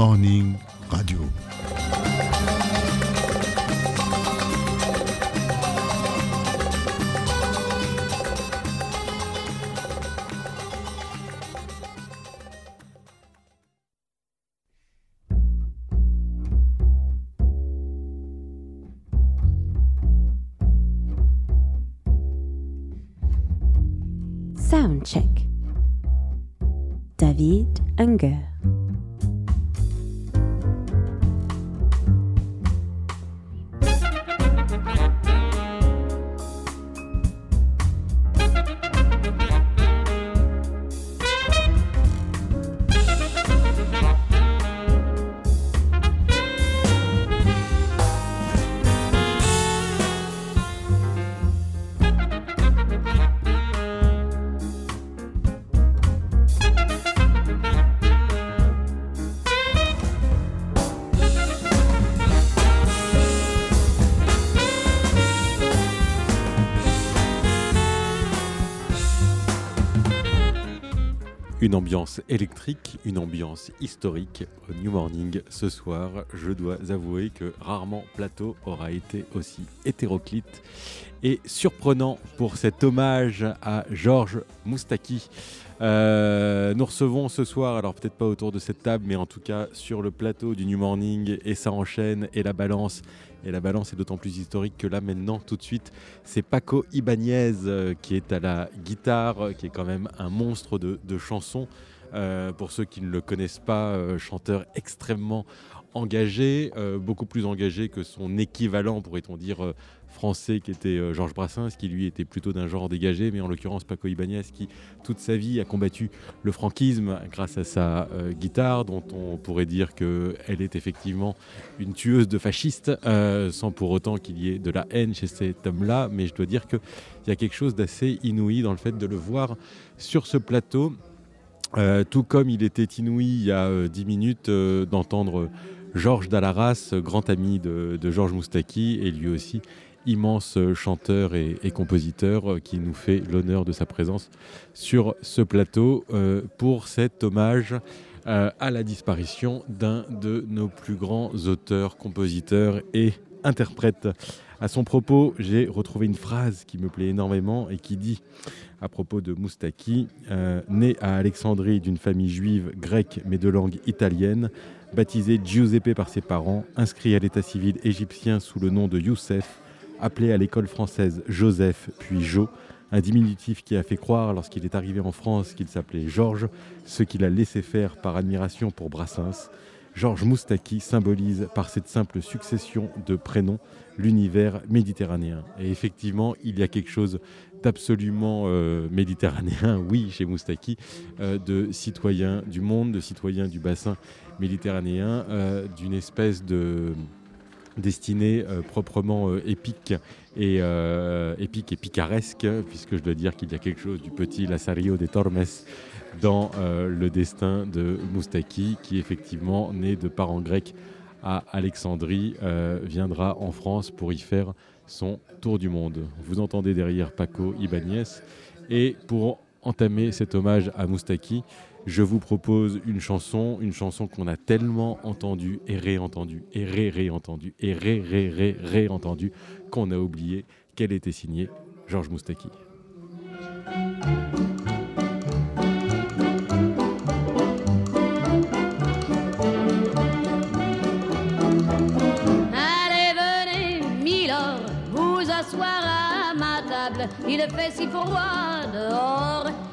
Morning Radio. Une ambiance électrique, une ambiance historique au New Morning ce soir. Je dois avouer que rarement Plateau aura été aussi hétéroclite et surprenant pour cet hommage à Georges Moustaki. Euh, nous recevons ce soir, alors peut-être pas autour de cette table, mais en tout cas sur le plateau du New Morning, et ça enchaîne, et la balance. Et la balance est d'autant plus historique que là maintenant, tout de suite, c'est Paco Ibanez euh, qui est à la guitare, euh, qui est quand même un monstre de, chansons. Euh, pour ceux qui ne le connaissent pas, chanteur extrêmement engagé, beaucoup plus engagé que son équivalent, pourrait-on dire, français, qui était euh, Georges Brassens, qui lui était plutôt d'un genre dégagé, mais en l'occurrence Paco Ibanez, qui toute sa vie a combattu le franquisme grâce à sa euh, guitare, dont on pourrait dire qu'elle est effectivement une tueuse de fascistes, euh, sans pour autant qu'il y ait de la haine chez cet homme-là, mais je dois dire qu'il y a quelque chose d'assez inouï dans le fait de le voir sur ce plateau. Tout comme il était inouï il y a 10 minutes d'entendre Georges Dallaras, euh, grand ami de Georges Moustaki, et lui aussi immense euh, chanteur et, compositeur euh, qui nous fait l'honneur de sa présence sur ce plateau euh, pour cet hommage à la disparition d'un de nos plus grands auteurs, compositeurs et interprètes. À son propos, j'ai retrouvé une phrase qui me plaît énormément et qui dit à propos de Moustaki, né à Alexandrie d'une famille juive grecque mais de langue italienne, baptisé Giuseppe par ses parents, inscrit à l'état civil égyptien sous le nom de Youssef, appelé à l'école française Joseph puis Jo, un diminutif qui a fait croire lorsqu'il est arrivé en France qu'il s'appelait Georges, ce qu'il a laissé faire par admiration pour Brassens. Georges Moustaki symbolise par cette simple succession de prénoms l'univers méditerranéen. Et effectivement, il y a quelque chose d'absolument euh, méditerranéen, oui, chez Moustaki, euh, de citoyen du monde, de citoyen du bassin méditerranéen, euh, d'une espèce de destinée euh, proprement euh, épique et euh, épique et picaresque, puisque je dois dire qu'il y a quelque chose du petit Lazario de Tormes dans le destin de Moustaki, qui effectivement, né de parents grecs à Alexandrie, viendra en France pour y faire son tour du monde. Vous entendez derrière Paco Ibanez. Et pour entamer cet hommage à Moustaki, je vous propose une chanson, une chanson qu'on a tellement entendue et réentendue et ré-réentendue et ré-ré-ré-réentendue qu'on a oublié qu'elle était signée Georges Moustaki. Allez, venez, Milord, vous asseoir à ma table. Il fait si froid dehors.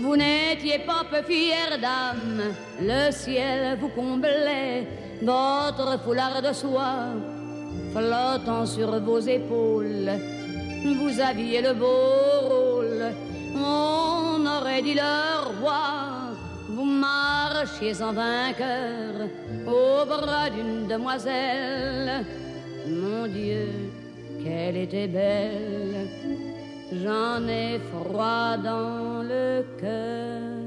Vous n'étiez pas peu fière d'âme, le ciel vous comblait, votre foulard de soie flottant sur vos épaules. Vous aviez le beau rôle, on aurait dit le roi. Vous marchiez en vainqueur, au bras d'une demoiselle. Mon Dieu, qu'elle était belle, j'en ai froid dans le cœur.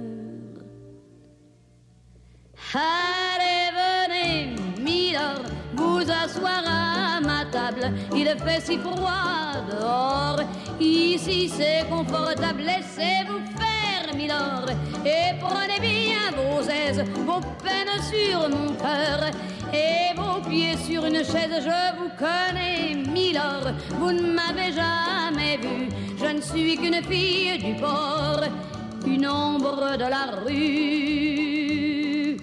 Allez, venez, Milord, vous asseoir à ma table. Il fait si froid dehors, ici c'est confortable. Laissez-vous faire, Et prenez bien vos aises, vos peines sur mon cœur. Et vos pieds sur une chaise, je vous connais, Milord, vous ne m'avez jamais vu, je ne suis qu'une fille du port, une ombre de la rue.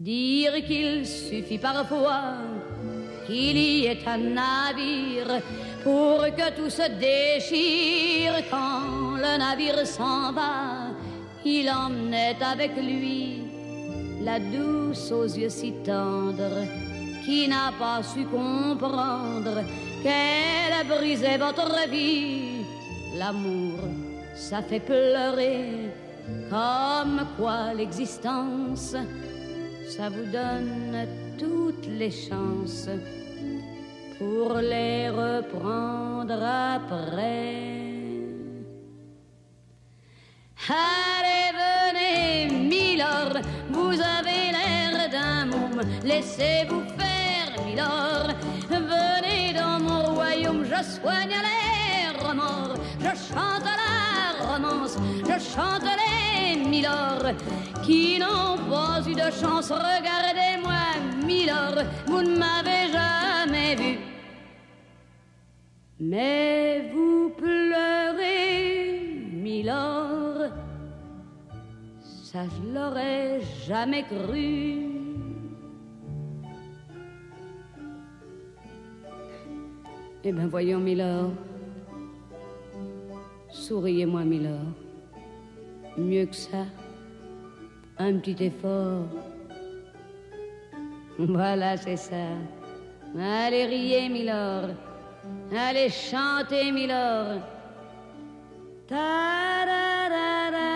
Dire qu'il suffit parfois qu'il y ait un navire pour que tout se déchire quand le navire s'en va. Il emmenait avec lui la douce aux yeux si tendres qui n'a pas su comprendre qu'elle a brisé votre vie. L'amour, ça fait pleurer comme quoi l'existence ça vous donne toutes les chances pour les reprendre après. Allez, venez, Milord, vous avez l'air d'un môme, laissez-vous faire, Milord. Venez dans mon royaume, je soigne les remords, je chante la romance, je chante les Milord qui n'ont pas eu de chance. Regardez-moi, Milord, vous ne m'avez jamais vu. Mais vous pleurez, Milord, ça je l'aurais jamais cru. Eh bien voyons, Milord, souriez-moi, Milord, mieux que ça un petit effort. Voilà, c'est ça. Allez riez, Milord. Allez chanter, Milord. Mais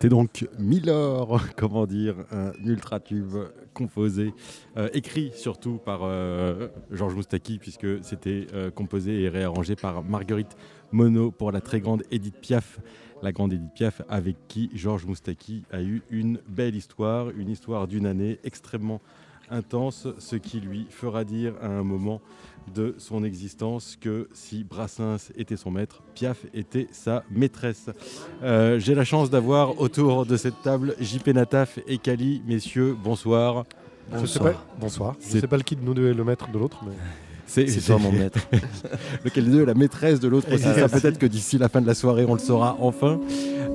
C'était donc Milor, comment dire, un ultra tube composé, euh, écrit surtout par euh, Georges Moustaki, puisque c'était euh, composé et réarrangé par Marguerite Monod pour la très grande Edith Piaf, la grande Edith Piaf, avec qui Georges Moustaki a eu une belle histoire, une histoire d'une année extrêmement intense, ce qui lui fera dire à un moment de son existence que si Brassens était son maître, Piaf était sa maîtresse. Euh, J'ai la chance d'avoir autour de cette table JP Nataf et Kali. Messieurs, bonsoir. Je sais pas, bonsoir. Je C'est- sais pas lequel de nous deux est le maître de l'autre, mais C'est toi mon maître. lequel des deux est la maîtresse de l'autre aussi. Ça, peut-être que d'ici la fin de la soirée, on le saura enfin.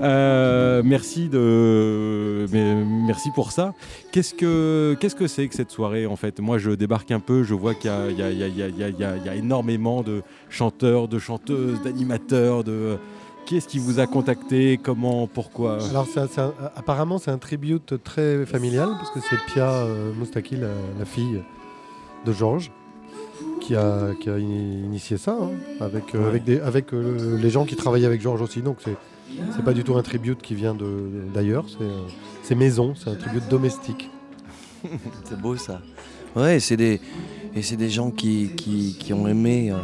Euh, merci de, mais merci pour ça. Qu'est-ce que qu'est-ce que c'est que cette soirée en fait? Moi, je débarque un peu, je vois qu'il y a, y y y énormément de chanteurs, de chanteuses, d'animateurs. De qui est-ce qui vous a contacté? Comment? Pourquoi? Alors apparemment c'est un tribute très familial parce que c'est Pia euh, Moustaki, la, la fille de Georges, qui a, qui a ini- initié ça hein, avec euh, Ouais. avec, des- avec euh, les gens qui travaillent avec Georges aussi. Donc c'est c'est pas du tout un tribute qui vient de d'ailleurs, c'est euh, c'est maison, c'est un tribute domestique. C'est beau ça. Ouais, c'est des et c'est des gens qui, qui, qui ont aimé euh,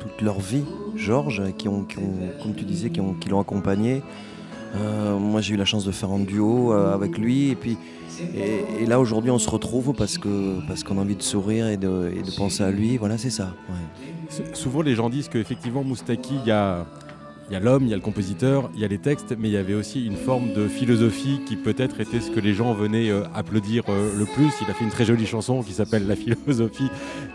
toute leur vie Georges, qui ont, qui ont, comme tu disais, qui ont- qui l'ont accompagné Euh, moi, j'ai eu la chance de faire un duo euh, avec lui. Et puis, et, là, aujourd'hui, on se retrouve parce qu'on a envie de sourire et de, penser à lui. Voilà, c'est ça. Souvent, les gens disent qu'effectivement, Moustaki, il y a, l'homme, il y a le compositeur, il y a les textes, mais il y avait aussi une forme de philosophie qui peut-être était ce que les gens venaient euh, applaudir euh, le plus. Il a fait une très jolie chanson qui s'appelle La philosophie,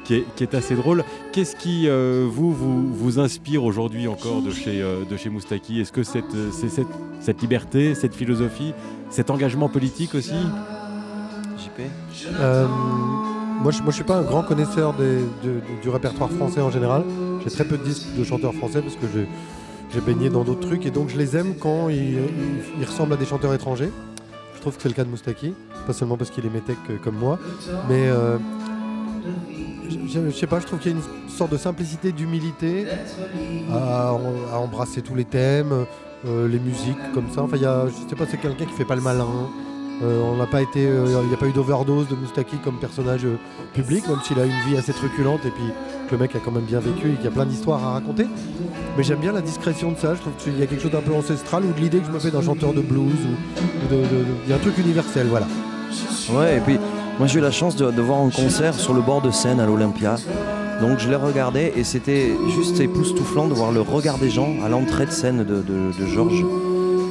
qui est, assez drôle. Qu'est-ce qui, euh, vous, vous, inspire aujourd'hui encore de chez, de chez Moustaki? Est-ce que cette, cette, cette liberté, cette philosophie, cet engagement politique aussi? Euh, moi, je, moi, je suis pas un grand connaisseur du répertoire français en général. J'ai très peu de disques de chanteurs français parce que j'ai- baigné dans d'autres trucs et donc je les aime quand ils, ressemblent à des chanteurs étrangers. Je trouve que c'est le cas de Moustaki, pas seulement parce qu'il est métèque euh, comme moi, mais euh, je, je- sais pas, je trouve qu'il y a une sorte de simplicité, d'humilité à, embrasser tous les thèmes, les musiques comme ça. Enfin, y a, je sais pas, c'est quelqu'un qui fait pas le malin. Euh, on n'a pas été, euh, il n'y a pas eu d'overdose de Moustaki comme personnage euh, public, même s'il a une vie assez truculente et puis que le mec a quand même bien vécu et qu'il y a plein d'histoires à raconter. Mais j'aime bien la discrétion de ça. Je trouve qu'il y a quelque chose d'un peu ancestral ou de l'idée que je me fais d'un chanteur de blues ou, de- il y a un truc universel, voilà. Ouais, et puis moi j'ai eu la chance de, voir un concert sur le bord de Seine à l'Olympia. Donc je l'ai regardé et c'était juste époustouflant de voir le regard des gens à l'entrée de scène de Georges.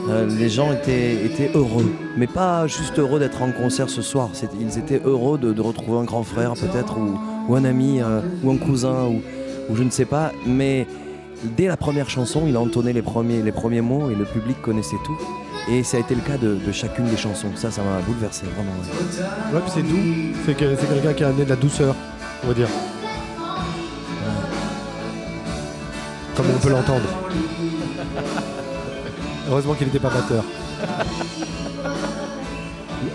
Euh, les gens étaient, étaient heureux, mais pas juste heureux d'être en concert ce soir. Ils étaient heureux de, de retrouver un grand frère peut-être, ou, ou un ami, euh, ou un cousin, ou, ou je ne sais pas. Mais dès la première chanson, il a entonné les premiers, les premiers mots et le public connaissait tout. Et ça a été le cas de, de chacune des chansons. Ça, ça m'a bouleversé, vraiment. ouais. Ouais, puis c'est doux. C'est que- c'est quelqu'un qui a amené de la douceur, on va dire. Comme on peut l'entendre. Heureusement qu'il n'était pas batteur.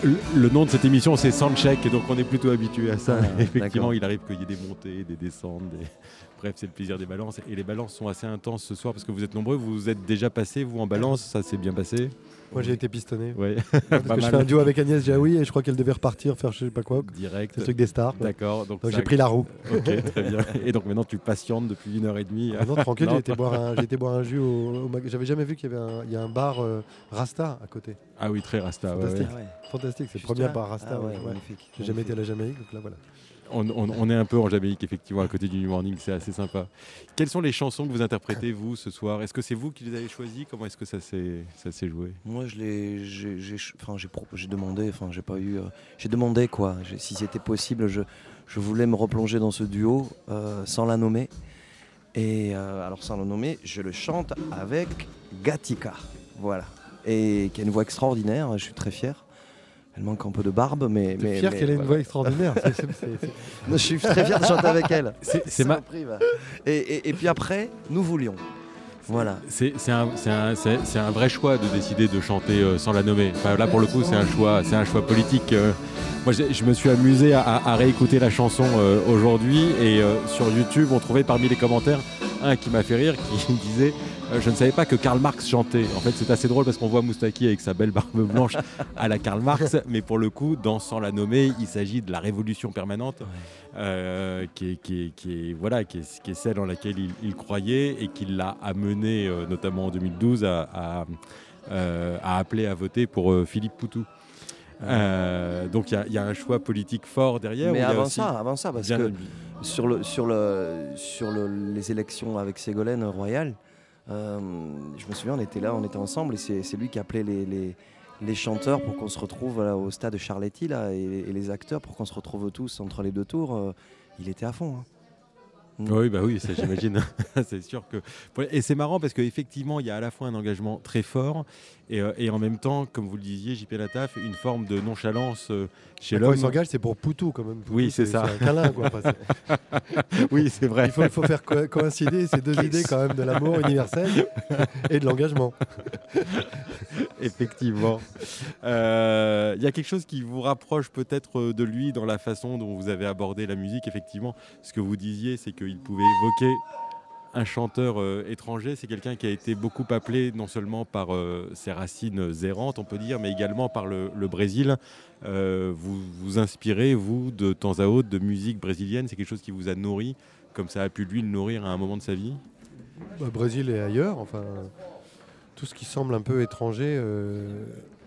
le, le nom de cette émission, c'est Soundcheck, et donc on est plutôt habitué à ça. Ah, Effectivement, il arrive qu'il y ait des montées, des descentes. des- Bref, c'est le plaisir des balances. Et les balances sont assez intenses ce soir parce que vous êtes nombreux. Vous vous êtes déjà passé, vous, en balance. Ça s'est bien passé? Moi j'ai été pistonné. Ouais, Parce que je fais un duo avec Agnès Jaoui et je crois qu'elle devait repartir faire je sais pas quoi. direct. C'est le truc des stars. D'accord. Donc, Donc j'ai pris la roue. Ok, très bien. Et donc maintenant, tu patientes depuis une heure et demie. Ah non, tranquille, j'ai été, boire un, j'ai été boire un jus au, au mag- J'avais jamais vu qu'il y avait un, il y a un bar euh, Rasta à côté. Ah oui, très rasta. Fantastique. ouais. Fantastique, c'est le premier là bar Rasta. Ah ouais, ouais, ouais. magnifique. J'ai jamais été à la Jamaïque, donc là voilà. On, est un peu en Jamaïque, effectivement, à côté du New Morning, c'est assez sympa. Quelles sont les chansons que vous interprétez, vous, ce soir? Est-ce que c'est vous qui les avez choisies? Comment est-ce que ça s'est joué? Moi, j'ai, demandé, enfin, j'ai pas eu, euh, j'ai demandé quoi, si c'était possible, je, je voulais me replonger dans ce duo euh, sans la nommer. Et euh, alors, sans la nommer, je le chante avec Gatika, voilà, et qui a une voix extraordinaire. Je suis très fier. Elle manque un peu de barbe, mais, mais fier qu'elle ait une voix extraordinaire. Je suis très fier de chanter avec elle. C'est ma-. Et, et- et puis après, nous voulions. Voilà. C'est un, vrai choix de décider de chanter euh, sans la nommer. Enfin, là, pour le coup, c'est un choix, c'est un choix politique. euh. moi, je me suis amusé à, à réécouter la chanson euh, aujourd'hui et euh, sur YouTube, on trouvait parmi les commentaires un qui m'a fait rire, qui disait euh, Je ne savais pas que Karl Marx chantait. En fait, c'est assez drôle parce qu'on voit Moustaki avec sa belle barbe blanche à la Karl Marx, mais pour le coup, dans Sans la nommer, il s'agit de la révolution permanente euh, qui, est, qui, est, qui, est, voilà, qui, est, qui est celle en laquelle il, il croyait et qui l'a amené, euh, notamment en 2012, à, à, euh, à appeler à voter pour Philippe Poutou. Euh, donc il y a- il y, a un choix politique fort derrière. Mais avant ça, avant ça, parce que sur, le, sur, le, sur le- les élections avec Ségolène Royal, euh, je me souviens, on était là, on était ensemble, et c'est lui qui appelait les, les, les chanteurs pour qu'on se retrouve au stade Charletti, là, et, et les acteurs pour qu'on se retrouve tous entre les deux tours. euh, il était à fond. hein. Oui, bah oui, ça j'imagine. c'est sûr que. Et c'est marrant parce qu'effectivement, il y a à la fois un engagement très fort et, euh, et en même temps, comme vous le disiez, JP Lataf, une forme de nonchalance euh, chez Quand l'homme. il s'engage, c'est pour Poutou quand même. Poutou, Oui, c'est ça. un câlin, quoi. Enfin, Oui, c'est vrai. il, faut, il faut faire co- coïncider ces deux idées quand même de l'amour universel et de l'engagement. Effectivement. Euh, Il y a quelque chose qui vous rapproche peut-être de lui dans la façon dont vous avez abordé la musique. Effectivement, ce que vous disiez, c'est qu'il pouvait évoquer un chanteur euh, étranger. C'est quelqu'un qui a été beaucoup appelé non seulement par euh, ses racines errantes, on peut dire, mais également par le, le Brésil. Euh, vous vous inspirez, vous, de temps à autre, de musique brésilienne? C'est quelque chose qui vous a nourri, comme ça a pu lui le nourrir à un moment de sa vie? Bah, Brésil et ailleurs, enfin. tout ce qui semble un peu étranger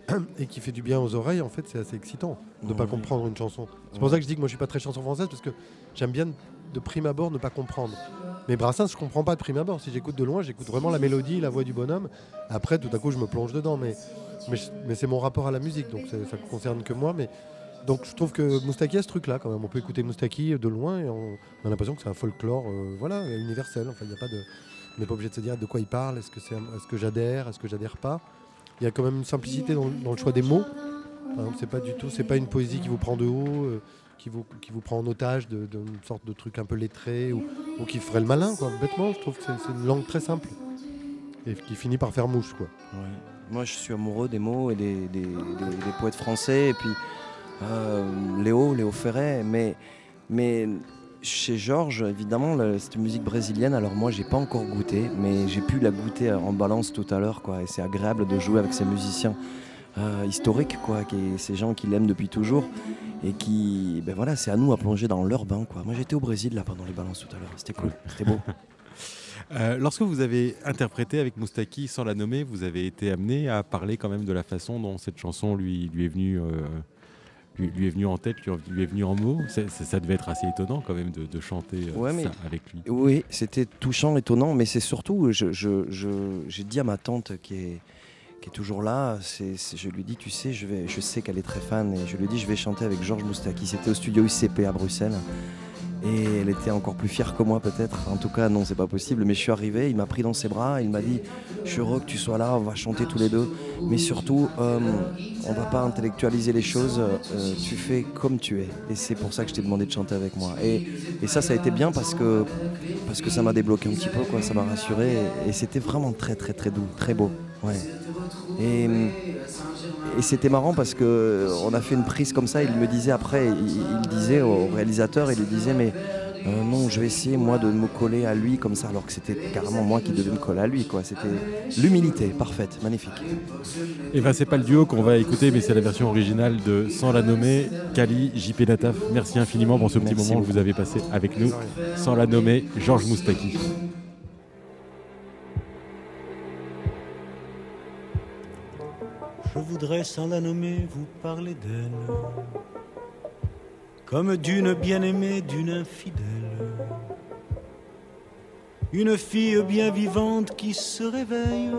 et qui fait du bien aux oreilles, en fait, c'est assez excitant de ne pas comprendre une chanson. C'est pour ça que je dis que moi, je suis pas très chanson française parce que j'aime bien de prime abord ne pas comprendre. Mais Brassens, je comprends pas de prime abord. Si j'écoute de loin, j'écoute vraiment la mélodie, la voix du bonhomme. Après, tout à coup, je me plonge dedans. Mais, mais, c'est mon rapport à la musique, donc ça ne concerne que moi. Mais donc, je trouve que Moustaki a ce truc-là quand même. On peut écouter Moustaki de loin et on, a l'impression que c'est un folklore, euh, voilà, universel. Enfin, pas on n'est pas obligé de se dire de quoi il parle. Est-ce que que j'adhère, est-ce que j'adhère pas. Il y a quand même une simplicité dans, le choix des mots. Exemple, c'est pas du tout, c'est pas une poésie qui vous prend de haut, euh, qui vous, qui vous prend en otage d'une sorte de truc un peu lettré ou, ou qui ferait le malin, quoi. Bêtement, je trouve que c'est, une langue très simple et qui finit par faire mouche, quoi. Moi, je suis amoureux des mots et des, des- des- poètes français. Et puis, euh, Léo, Léo Ferret. Mais, mais chez Georges, évidemment, le- cette musique brésilienne, alors moi, j'ai pas encore goûté, mais j'ai pu la goûter en balance tout à l'heure. Et c'est agréable de jouer avec ces musiciens euh, historiques, quoi, qui, ces gens qui l'aiment depuis toujours. Et qui, ben voilà, c'est à nous à plonger dans leur bain. Quoi. Moi, j'étais au Brésil, là, pendant les balances tout à l'heure. C'était cool, c'était beau. Euh, lorsque vous avez interprété avec Moustaki sans la nommer, vous avez été amené à parler quand même de la façon dont cette chanson lui, lui est venue. euh, lui, lui est venue en tête, lui, lui est venue en mots. Ça devait être assez étonnant quand même de, de chanter euh, Ouais, mais- ça avec lui. Oui, c'était touchant, étonnant, mais c'est surtout, je- je- je- j'ai dit à ma tante qui est, qui est toujours là, je lui dis, tu sais, je, sais qu'elle est très fan, et je lui dis, je vais chanter avec Georges Moustaki. C'était au studio ICP à Bruxelles. Et elle était encore plus fière que moi peut-être. En tout cas, non, c'est pas possible. Mais je suis arrivé, il m'a pris dans ses bras, il m'a dit Je suis heureux que tu sois là, on va chanter tous les deux. Mais surtout, euh, on va pas intellectualiser les choses, euh, tu fais comme tu es. Et c'est pour ça que je t'ai demandé de chanter avec moi. Et, ça, ça a été bien parce que, ça m'a débloqué un petit peu, ça m'a rassuré. Et, et c'était vraiment très, très, très doux, très beau. Ouais. Et, et c'était marrant parce que euh, on a fait une prise comme ça. Il me disait après, il, il disait au réalisateur, il lui disait mais euh, non, je vais essayer moi de me coller à lui comme ça, alors que c'était carrément moi qui devais me coller à lui. quoi. C'était l'humilité, parfaite, magnifique. Et ben c'est pas le duo qu'on va écouter, mais c'est la version originale de Sans la nommer, Kali, JP Nataf. Merci infiniment pour ce petit Merci moment que vous avez passé avec nous. Sans la nommer, Georges Moustaki. Sans la nommer vous parler d'elle, comme d'une bien-aimée, d'une infidèle. Une fille bien vivante qui se réveille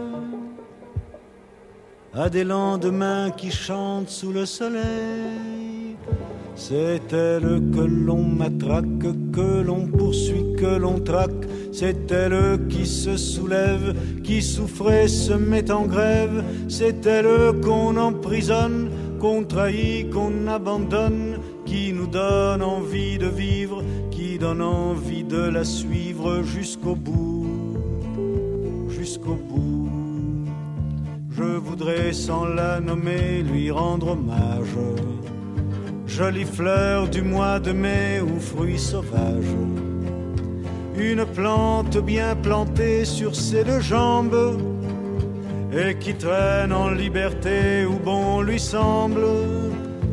à des lendemains qui chantent sous le soleil. C'est elle que l'on matraque, que l'on poursuit, que l'on traque. C'est elle qui se soulève, qui souffrait, se met en grève. C'est elle qu'on emprisonne, qu'on trahit, qu'on abandonne, qui nous donne envie de vivre, qui donne envie de la suivre jusqu'au bout, jusqu'au bout. Je voudrais sans la nommer lui rendre hommage. Jolie fleur du mois de mai ou fruit sauvage. Une plante bien plantée sur ses deux jambes et qui traîne en liberté où bon lui semble.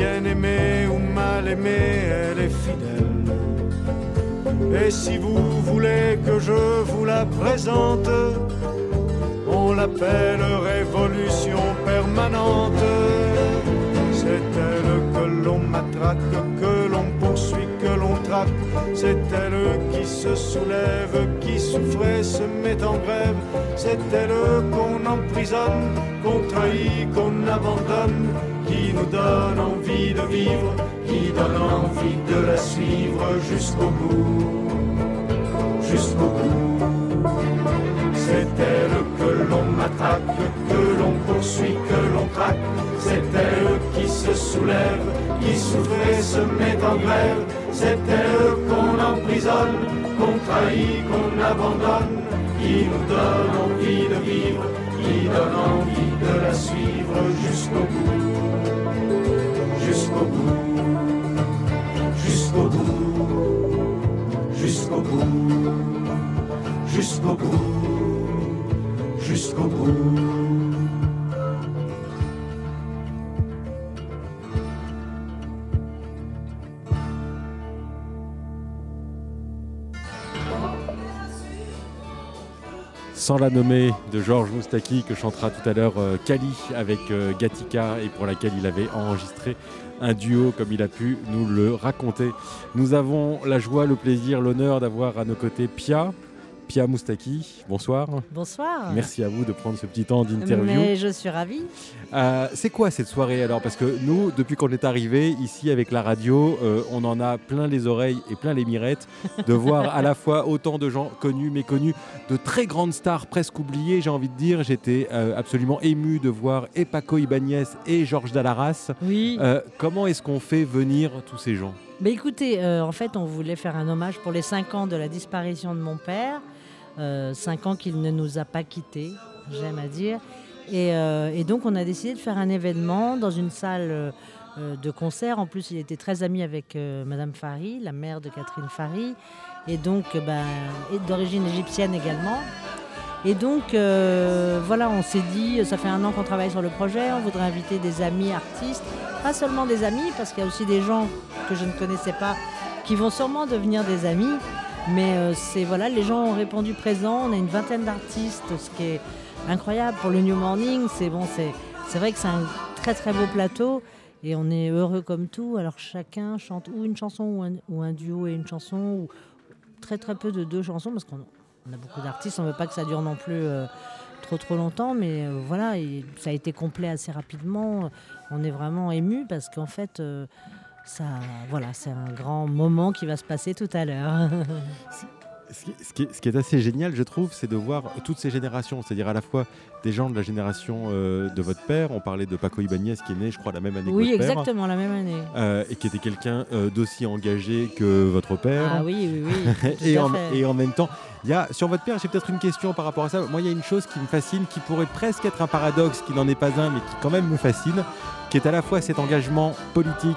bien aimée ou mal aimée, elle est fidèle. Et si vous voulez que je vous la présente, on l'appelle révolution permanente. C'est elle que l'on matraque, que l'on poursuit, que l'on traque. C'est elle qui se soulève, qui souffrait, se met en grève. C'est elle qu'on emprisonne, qu'on trahit, qu'on abandonne qui nous donne envie de vivre, qui donne envie de la suivre jusqu'au bout, jusqu'au bout. C'est elle que l'on matraque, que l'on poursuit, que l'on traque. C'est elle qui se soulève, qui souffre et se met en grève. C'est elle qu'on emprisonne, qu'on trahit, qu'on abandonne, qui nous donne envie de vivre, qui donne envie de jusqu'au bout. jusqu'au bout, jusqu'au bout. Sans la nommer de Georges Moustaki que chantera tout à l'heure euh, Kali avec euh, Gatica et pour laquelle il avait enregistré un duo comme il a pu nous le raconter. Nous avons la joie, le plaisir, l'honneur d'avoir à nos côtés Pia. Pia Moustaki, bonsoir. Bonsoir. Merci à vous de prendre ce petit temps d'interview. Je suis ravie. Euh, c'est quoi cette soirée alors? Parce que nous, depuis qu'on est arrivé ici avec la radio, euh, on en a plein les oreilles et plein les mirettes de voir à la fois autant de gens connus, méconnus, de très grandes stars presque oubliées, j'ai envie de dire. J'étais euh, absolument ému de voir et Paco Ibanez et Georges Dallaras. Oui. Comment est-ce qu'on fait venir tous ces gens? Mais écoutez, euh, en fait, on voulait faire un hommage pour les 5 ans de la disparition de mon père. 5 ans qu'il ne nous a pas quittés, j'aime à dire. Et, euh, donc, on a décidé de faire un événement dans une salle euh, euh, de concert. En plus, il était très ami avec euh, Madame Fari, la mère de Catherine Fari, et donc euh, ben, d'origine égyptienne également. Et donc, euh, voilà, on s'est dit, ça fait un an qu'on travaille sur le projet, on voudrait inviter des amis artistes, pas seulement des amis, parce qu'il y a aussi des gens que je ne connaissais pas qui vont sûrement devenir des amis. Mais euh, c'est voilà, les gens ont répondu présent. On a une vingtaine d'artistes, ce qui est incroyable pour le New Morning. C'est bon, c'est c'est vrai que c'est un très très beau plateau et on est heureux comme tout. Alors chacun chante ou une chanson ou un, ou un duo et une chanson ou très très peu de deux chansons parce qu'on on a beaucoup d'artistes. On veut pas que ça dure non plus euh, trop trop longtemps, mais euh, voilà, ça a été complet assez rapidement. On est vraiment ému parce qu'en fait. Ça, voilà, c'est un grand moment qui va se passer tout à l'heure. ce qui, ce qui est, ce qui est assez génial, je trouve, c'est de voir toutes ces générations, c'est-à-dire à la fois des gens de la génération euh, de votre père. On parlait de Paco Ibanez qui est né, je crois, la même année oui, que votre père. exactement, la même année. euh, et qui était quelqu'un euh, d'aussi engagé que votre père. Ah oui, oui, oui. et, en, et en même temps, il y a, sur votre père, j'ai peut-être une question par rapport à ça. Moi, il y a une chose qui me fascine, qui pourrait presque être un paradoxe, qui n'en est pas un, mais qui quand même me fascine, qui est à la fois cet engagement politique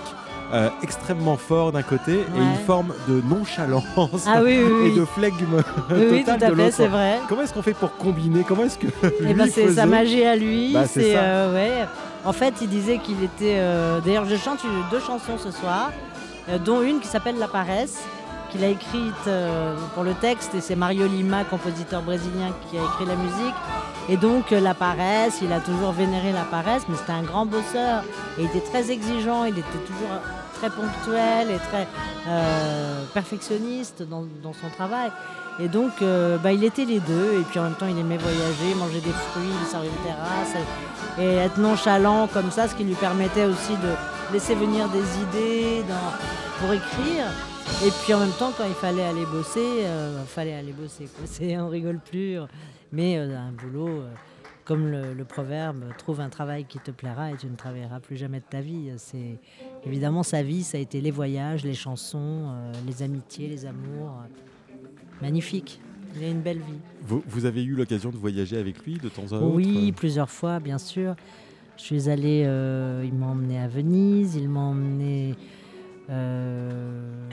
euh, extrêmement fort d'un côté et une forme de nonchalance Ah oui, oui, et de flegme Oui, oui, tout total à de fait, l'autre. c'est vrai. Comment est-ce qu'on fait pour combiner? Comment est-ce que lui ben c'est faisait? sa magie à lui. Bah, c'est euh, ouais. En fait, il disait qu'il était. euh, D'ailleurs, je chante deux chansons ce soir, dont une qui s'appelle La Paresse, qu'il a écrite pour le texte, et c'est Mario Lima, compositeur brésilien, qui a écrit la musique. Et donc, La Paresse, il a toujours vénéré La Paresse, mais c'était un grand bosseur. Et il était très exigeant, il était toujours très ponctuel et très euh, perfectionniste dans, son travail. Et donc, euh, bah, il était les deux. Et puis en même temps, il aimait voyager, manger des fruits, sur une terrasse. Et, être nonchalant comme ça, ce qui lui permettait aussi de laisser venir des idées pour écrire. Et puis en même temps, quand il fallait aller bosser, euh, fallait aller bosser. Quoi. On rigole plus. Mais euh, un boulot, comme le, le proverbe, trouve un travail qui te plaira et tu ne travailleras plus jamais de ta vie. C'est évidemment sa vie, ça a été les voyages, les chansons, euh, les amitiés, les amours. Magnifique. Il a une belle vie. vous, vous avez eu l'occasion de voyager avec lui de temps à autre Oui, plusieurs fois, bien sûr. Je suis allée, euh, il m'a emmené à Venise, il m'a emmené euh,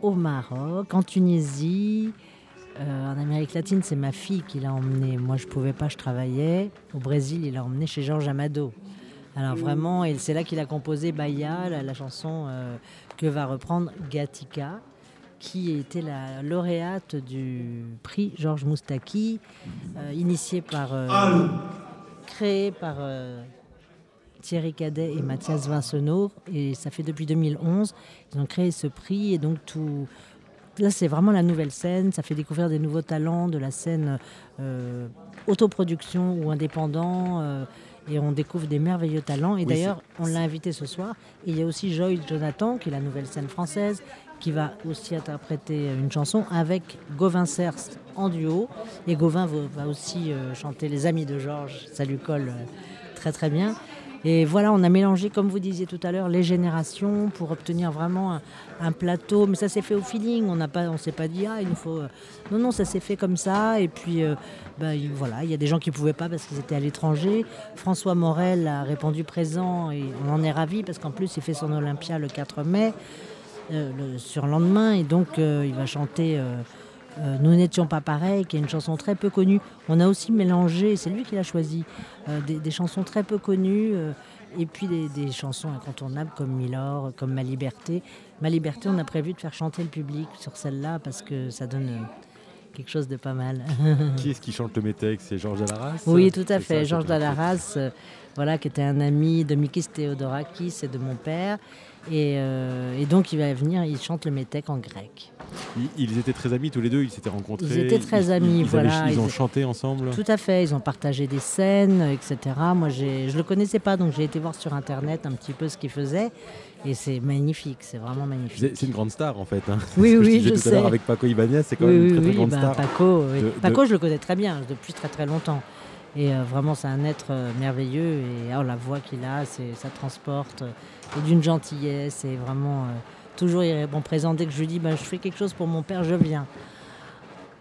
au Maroc, en Tunisie, euh, en Amérique latine, c'est ma fille qui l'a emmené. Moi, je pouvais pas, je travaillais. Au Brésil, il l'a emmené chez Georges Amado. Alors vraiment, et c'est là qu'il a composé Bahia, la, la chanson euh, que va reprendre Gatika, qui était la lauréate du prix Georges Moustaki, euh, initié par, euh, créé par euh, Thierry Cadet et Mathias Vincenot, et ça fait depuis 2011. Ils ont créé ce prix, et donc tout. Là, c'est vraiment la nouvelle scène. Ça fait découvrir des nouveaux talents de la scène euh, autoproduction ou indépendant. euh, et on découvre des merveilleux talents. Et Oui, d'ailleurs, on l'a invité ce soir. Et il y a aussi Joy Jonathan, qui est la nouvelle scène française, qui va aussi interpréter une chanson avec Gauvin Cers en duo. Et Gauvin va, va aussi euh, chanter Les Amis de Georges. Ça lui colle euh, très très bien. Et voilà, on a mélangé, comme vous disiez tout à l'heure, les générations pour obtenir vraiment un, plateau. Mais ça s'est fait au feeling. On n'a s'est pas dit ah il nous faut. euh, Non non, ça s'est fait comme ça. Et puis euh, il- voilà, il y a des gens qui pouvaient pas parce qu'ils étaient à l'étranger. François Morel a répondu présent et on en est ravi parce qu'en plus il fait son Olympia le 4 mai euh, le, sur et donc il va chanter. Euh, Nous n'étions pas pareils, qui est une chanson très peu connue. On a aussi mélangé, c'est lui qui l'a choisi, euh, des, des chansons très peu connues. euh, et puis des, des chansons incontournables comme Milord, comme Ma Liberté. Ma Liberté, on a prévu de faire chanter le public sur celle-là parce que ça donne quelque chose de pas mal. Qui est-ce qui chante le métèque? C'est Georges Dalaras? Oui, tout à fait. Georges. Dalaras, euh, voilà, qui était un ami de Mikis Theodorakis et de mon père. Et, euh, et donc, il va venir, il chante le métèque en grec. Ils, étaient très amis tous les deux, ils s'étaient rencontrés. Ils étaient très ils- amis, ils, voilà, avaient- ils ont chanté ensemble. Tout à fait, ils ont partagé des scènes, etc. Moi, je ne le connaissais pas, donc j'ai été voir sur Internet un petit peu ce qu'il faisait. Et c'est magnifique, c'est vraiment magnifique. C'est une grande star en fait. hein. Oui, oui, je je tout à l'heure sais. avec Paco Ibanez, c'est quand Oui, même oui, une très très oui, grande ben, star. Paco, oui. de- Paco, de- je le connais très bien, depuis très très longtemps. Et euh, vraiment, c'est un être euh, merveilleux. Et oh, la voix qu'il a, ça transporte. euh, et d'une gentillesse. Et vraiment, toujours il présent. Dès que je lui dis, ben, je fais quelque chose pour mon père, je viens.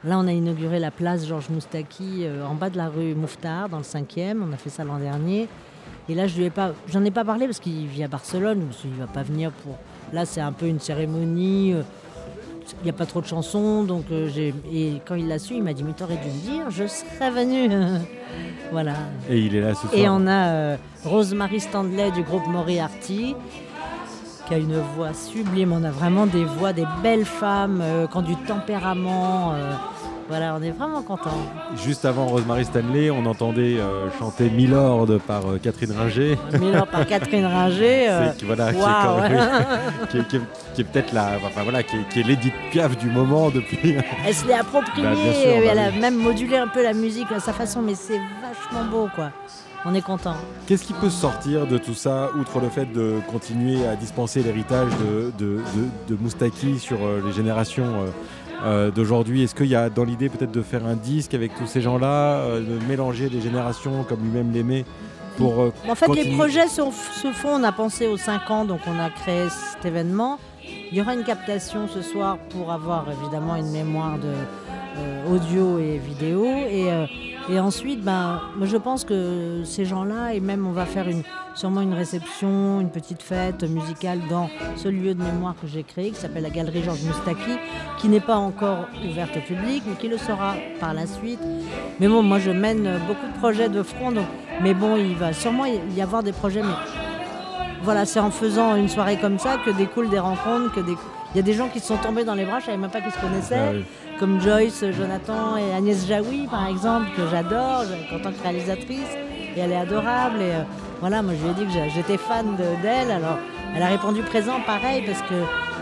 Là, on a inauguré la place Georges Moustaki en bas de la rue Mouffetard, dans le 5e. On a fait ça l'an dernier. Et là, je lui ai pas, j'en ai pas parlé parce qu'il vit à Barcelone. Je me suis dit, il va pas venir pour. Là, c'est un peu une cérémonie. Il n'y a pas trop de chansons, donc euh, j'ai. Et quand il l'a su, il m'a dit Mais t'aurais dû me dire, je serais venu. voilà. Et il est là ce soir. Et on a euh, Rosemary Standley du groupe Moriarty, qui a une voix sublime. On a vraiment des voix, des belles femmes euh, qui ont du tempérament. Voilà, on est vraiment contents. Juste avant Rosemary Stanley, on entendait euh, chanter Milord par euh, Catherine Ringer. Miller par Catherine Ringer. euh, voilà, qui est qui est, qui est- qui est peut-être la, enfin voilà, qui est, qui est l'Edith Piaf du moment depuis. Elle se l'est appropriée, Bah, sûr, et bah elle a oui. même modulé un peu la musique à sa façon, mais c'est vachement beau, quoi. On est content. Qu'est-ce qui peut sortir de tout ça, outre le fait de continuer à dispenser l'héritage de, de, de- de Moustaki sur euh, les générations euh, d'aujourd'hui Est-ce qu'il y a dans l'idée peut-être de faire un disque avec tous ces gens-là, euh, de mélanger les générations comme lui-même l'aimait pour euh, En fait, les projets se, se font. On a pensé aux 5 ans, donc on a créé cet événement. Il y aura une captation ce soir pour avoir évidemment une mémoire de audio et vidéo. Et, et ensuite, moi, je pense que ces gens-là, et même on va faire sûrement une réception, une petite fête musicale dans ce lieu de mémoire que j'ai créé, qui s'appelle la Galerie Georges Moustaki, qui n'est pas encore ouverte au public, mais qui le sera par la suite. Mais bon, moi, je mène beaucoup de projets de front, donc, mais bon, il va sûrement y avoir des projets, mais voilà, c'est en faisant une soirée comme ça que découlent des rencontres, que des... il y a des gens qui se sont tombés dans les bras, je savais même pas qu'ils se connaissaient, Ah oui. Comme Joyce, Jonathan et Agnès Jaoui par exemple, que j'adore en tant que réalisatrice, et elle est adorable. Et euh, voilà, moi je lui ai dit que j'étais fan de- d'elle, alors elle a répondu présent pareil parce que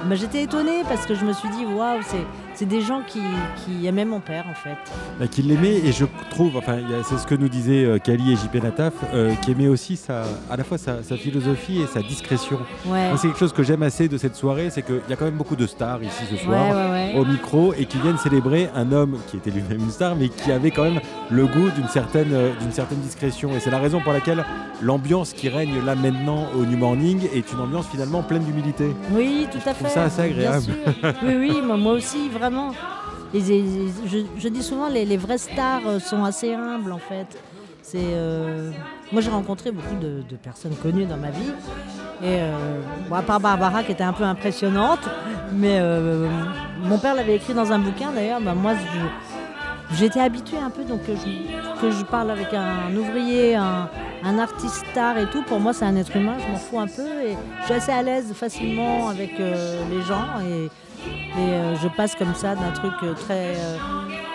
bah, j'étais étonnée parce que je me suis dit waouh, c'est c'est des gens qui, qui aimaient mon père en fait. Bah, qu'il l'aimait et je trouve, enfin c'est ce que nous disaient euh, Kali et JP Nataf, euh, qui aimait aussi sa, à la fois sa, sa philosophie et sa discrétion. Ouais, Moi, c'est quelque chose que j'aime assez de cette soirée, c'est qu'il y a quand même beaucoup de stars ici ce soir. ouais, ouais. au micro et qui viennent célébrer un homme qui était lui-même une star mais qui avait quand même le goût d'une certaine, euh, d'une certaine discrétion et c'est la raison pour laquelle l'ambiance qui règne là maintenant au New Morning est une ambiance finalement pleine d'humilité. Oui, tout à fait. ça assez bien agréable. sûr. Oui, oui, moi, aussi, vraiment. Et je, je dis souvent, les, les vraies stars euh, sont assez humbles, en fait. C'est, euh, Moi, j'ai rencontré beaucoup de, de personnes connues dans ma vie. Et euh, bon, à part Barbara, qui était un peu impressionnante, mais euh, mon père l'avait écrit dans un bouquin, d'ailleurs. bah, moi, je- J'étais habituée un peu, donc que je, que je parle avec un ouvrier, un, un artiste star et tout. Pour moi, c'est un être humain, je m'en fous un peu. Et je suis assez à l'aise facilement avec euh, les gens. Et, et, euh, je passe comme ça d'un truc euh, très, euh,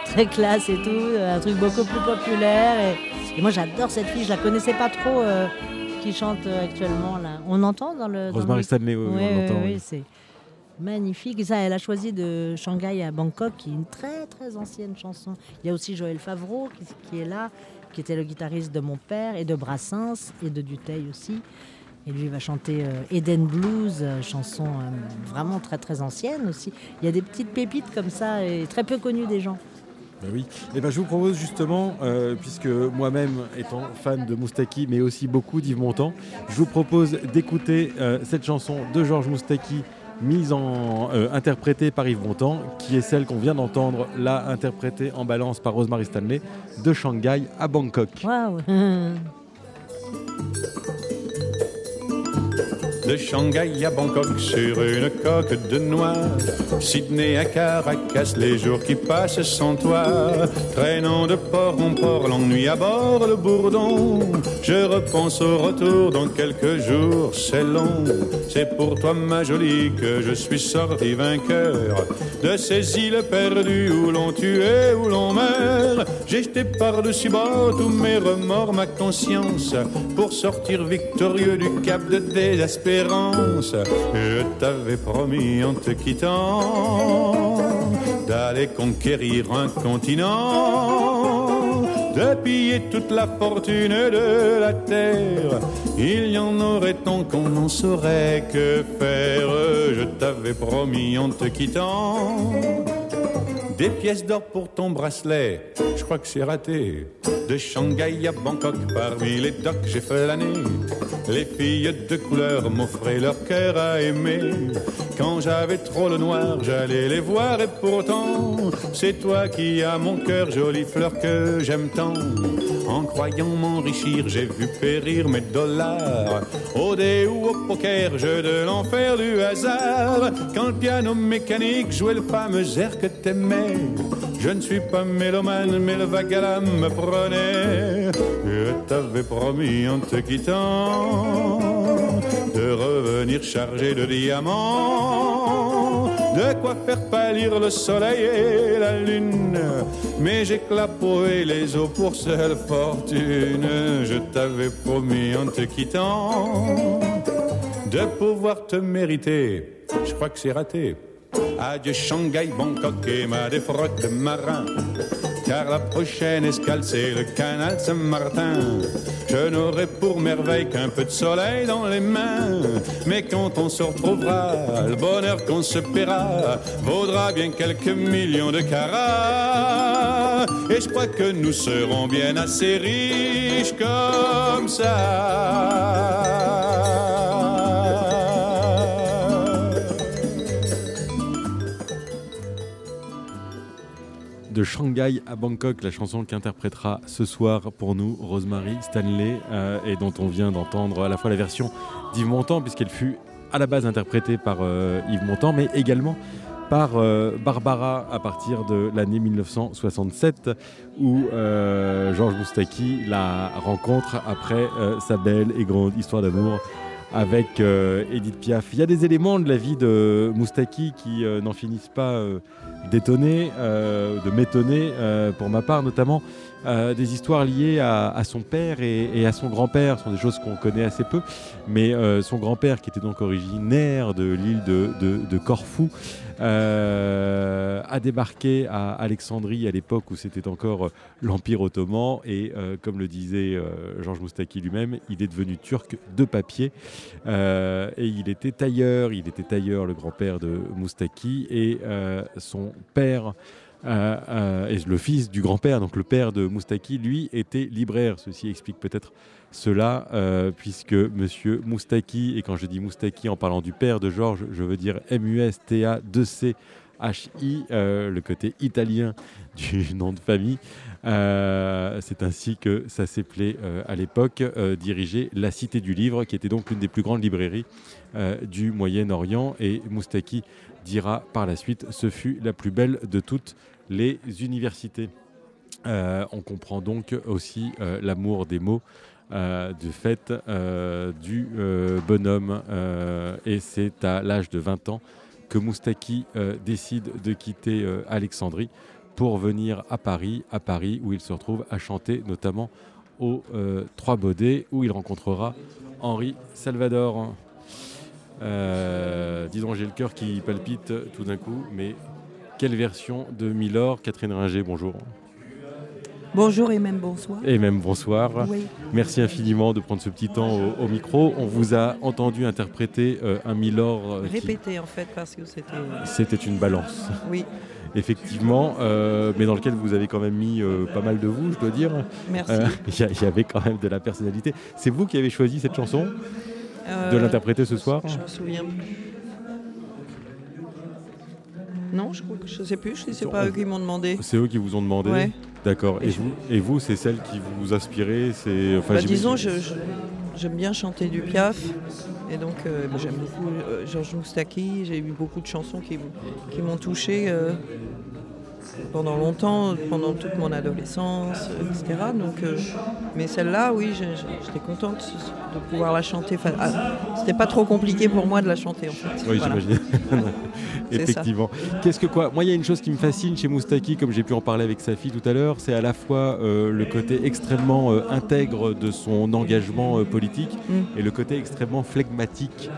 très classe et tout, à un truc beaucoup plus populaire. Et, et moi, j'adore cette fille, je la connaissais pas trop qui chante actuellement. Là. On entend dans le. Rosemary Stanley, oui, oui, on ouais, l'entend. ouais, oui. Magnifique. Ça, elle a choisi de Shanghai à Bangkok, qui est une très très ancienne chanson. Il y a aussi Joël Favreau qui, est là, qui était le guitariste de mon père et de Brassens et de Duteil aussi. Et lui va chanter euh, Eden Blues, euh, chanson euh, vraiment très très ancienne aussi. Il y a des petites pépites comme ça et très peu connues des gens. Bah oui. Et ben, je vous propose justement, puisque moi-même étant fan de Moustaki, mais aussi beaucoup d'Yves Montand, je vous propose d'écouter cette chanson de Georges Moustaki, mise en euh, interprétée par Yves Montand, qui est celle qu'on vient d'entendre, là interprétée en balance par Rosemary Stanley, de Shanghai à Bangkok. De Shanghai à Bangkok sur une coque de noix. Sydney à Caracas, les jours qui passent sans toi. Traînant de port en port, l'ennui à bord, le bourdon. Je repense au retour dans quelques jours, c'est long. C'est pour toi, ma jolie, que je suis sorti vainqueur de ces îles perdues où l'on tue et où l'on meurt. J'ai jeté par-dessus bord tous mes remords, ma conscience, pour sortir victorieux du cap de désespérance. Je t'avais promis en te quittant d'aller conquérir un continent, de piller toute la fortune de la terre. Il y en aurait tant qu'on n'en saurait que faire. Je t'avais promis en te quittant des pièces d'or pour ton bracelet, je crois que c'est raté. De Shanghai à Bangkok, parmi les docks, j'ai flâné. Les filles de couleur m'offraient leur cœur à aimer. Quand j'avais trop le noir, j'allais les voir et pourtant, c'est toi qui as mon cœur, jolie fleur que j'aime tant. En croyant m'enrichir, j'ai vu périr mes dollars. Au dé ou au poker, jeu de l'enfer du hasard. Quand le piano mécanique jouait le fameux air que t'aimais. Je ne suis pas mélomane, mais le vague me prenait. Je t'avais promis en te quittant de revenir chargé de diamants. De quoi faire pâlir le soleil et la lune. Mais j'ai clapoué les eaux pour seule fortune. Je t'avais promis en te quittant de pouvoir te mériter. Je crois que c'est raté. Adieu Shanghai, Bangkok et ma défroque de marin. Car la prochaine escale, c'est le canal Saint-Martin. Je n'aurai pour merveille qu'un peu de soleil dans les mains. Mais quand on se retrouvera, le bonheur qu'on se paiera vaudra bien quelques millions de carats. Et je crois que nous serons bien assez riches comme ça. De Shanghai à Bangkok, la chanson qu'interprétera ce soir pour nous Rosemary Stanley euh, et dont on vient d'entendre à la fois la version d'Yves Montand puisqu'elle fut à la base interprétée par euh, Yves Montand mais également par euh, Barbara à partir de l'année 1967 où Georges Moustaki la rencontre après sa belle et grande histoire d'amour avec euh, Edith Piaf. Il y a des éléments de la vie de Moustaki qui euh, n'en finissent pas euh, d'étonner, de m'étonner pour ma part, notamment euh, des histoires liées à, son père et, à son grand-père. Ce sont des choses qu'on connaît assez peu, mais euh, son grand-père, qui était donc originaire de l'île de, Corfou, euh, a débarqué à Alexandrie à l'époque où c'était encore l'Empire ottoman. Et comme le disait Georges Moustaki lui-même, il est devenu turc de papier. Et il était tailleur, il était tailleur le grand-père de Moustaki et son père euh, euh, et le fils du grand-père, donc le père de Moustaki, lui était libraire. Ceci explique peut-être cela, euh, puisque Monsieur Moustaki, et quand je dis Moustaki en parlant du père de Georges, je veux dire M-U-S-T-A-2-C-H-I, euh, le côté italien du nom de famille. Euh, C'est ainsi que ça s'appelait euh, à l'époque, euh, dirigeait la Cité du Livre, qui était donc l'une des plus grandes librairies du Moyen-Orient. Et Moustaki dira par la suite, ce fut la plus belle de toutes les universités. On comprend donc aussi l'amour des mots du fait du bonhomme. Et c'est à l'âge de 20 ans que Moustaki décide de quitter Alexandrie pour venir à Paris, à Paris où il se retrouve à chanter notamment aux euh, Trois Baudets, où il rencontrera Henri Salvador. Euh, dis donc, j'ai le cœur qui palpite tout d'un coup, mais quelle version de Milord Catherine Ringer, bonjour. Bonjour et même bonsoir. Et même bonsoir. Oui. Merci infiniment de prendre ce petit temps au, au micro. On vous a entendu interpréter euh, un Milord. euh, qui- Répété en fait parce que c'était. C'était une balance, Oui, effectivement, euh, mais dans lequel vous avez quand même mis euh, pas mal de vous, je dois dire. merci. Euh, Il y, avait quand même de la personnalité. C'est vous qui avez choisi cette chanson de l'interpréter ce soir Je me souviens plus. Non, je crois que je sais plus. Je sais pas eux qui m'ont demandé. C'est eux qui vous ont demandé Ouais. D'accord. Et vous, et vous c'est celle qui vous inspirait c'est, enfin, Bah, disons, je, je, j'aime bien chanter du Piaf. Et donc, euh, j'aime beaucoup euh, Georges Moustaki. J'ai eu beaucoup de chansons qui m'ont touché euh, pendant longtemps, pendant toute mon adolescence, euh, etc. Donc, euh, mais celle-là, oui, j'étais contente de pouvoir la chanter. Enfin, ah, C'était pas trop compliqué pour moi de la chanter, en fait. Oui, Voilà. j'imagine. Effectivement. Qu'est-ce que quoi Moi, il y a une chose qui me fascine chez Moustaki, comme j'ai pu en parler avec sa fille tout à l'heure, c'est à la fois euh, le côté extrêmement euh, intègre de son engagement politique Mm. et le côté extrêmement flegmatique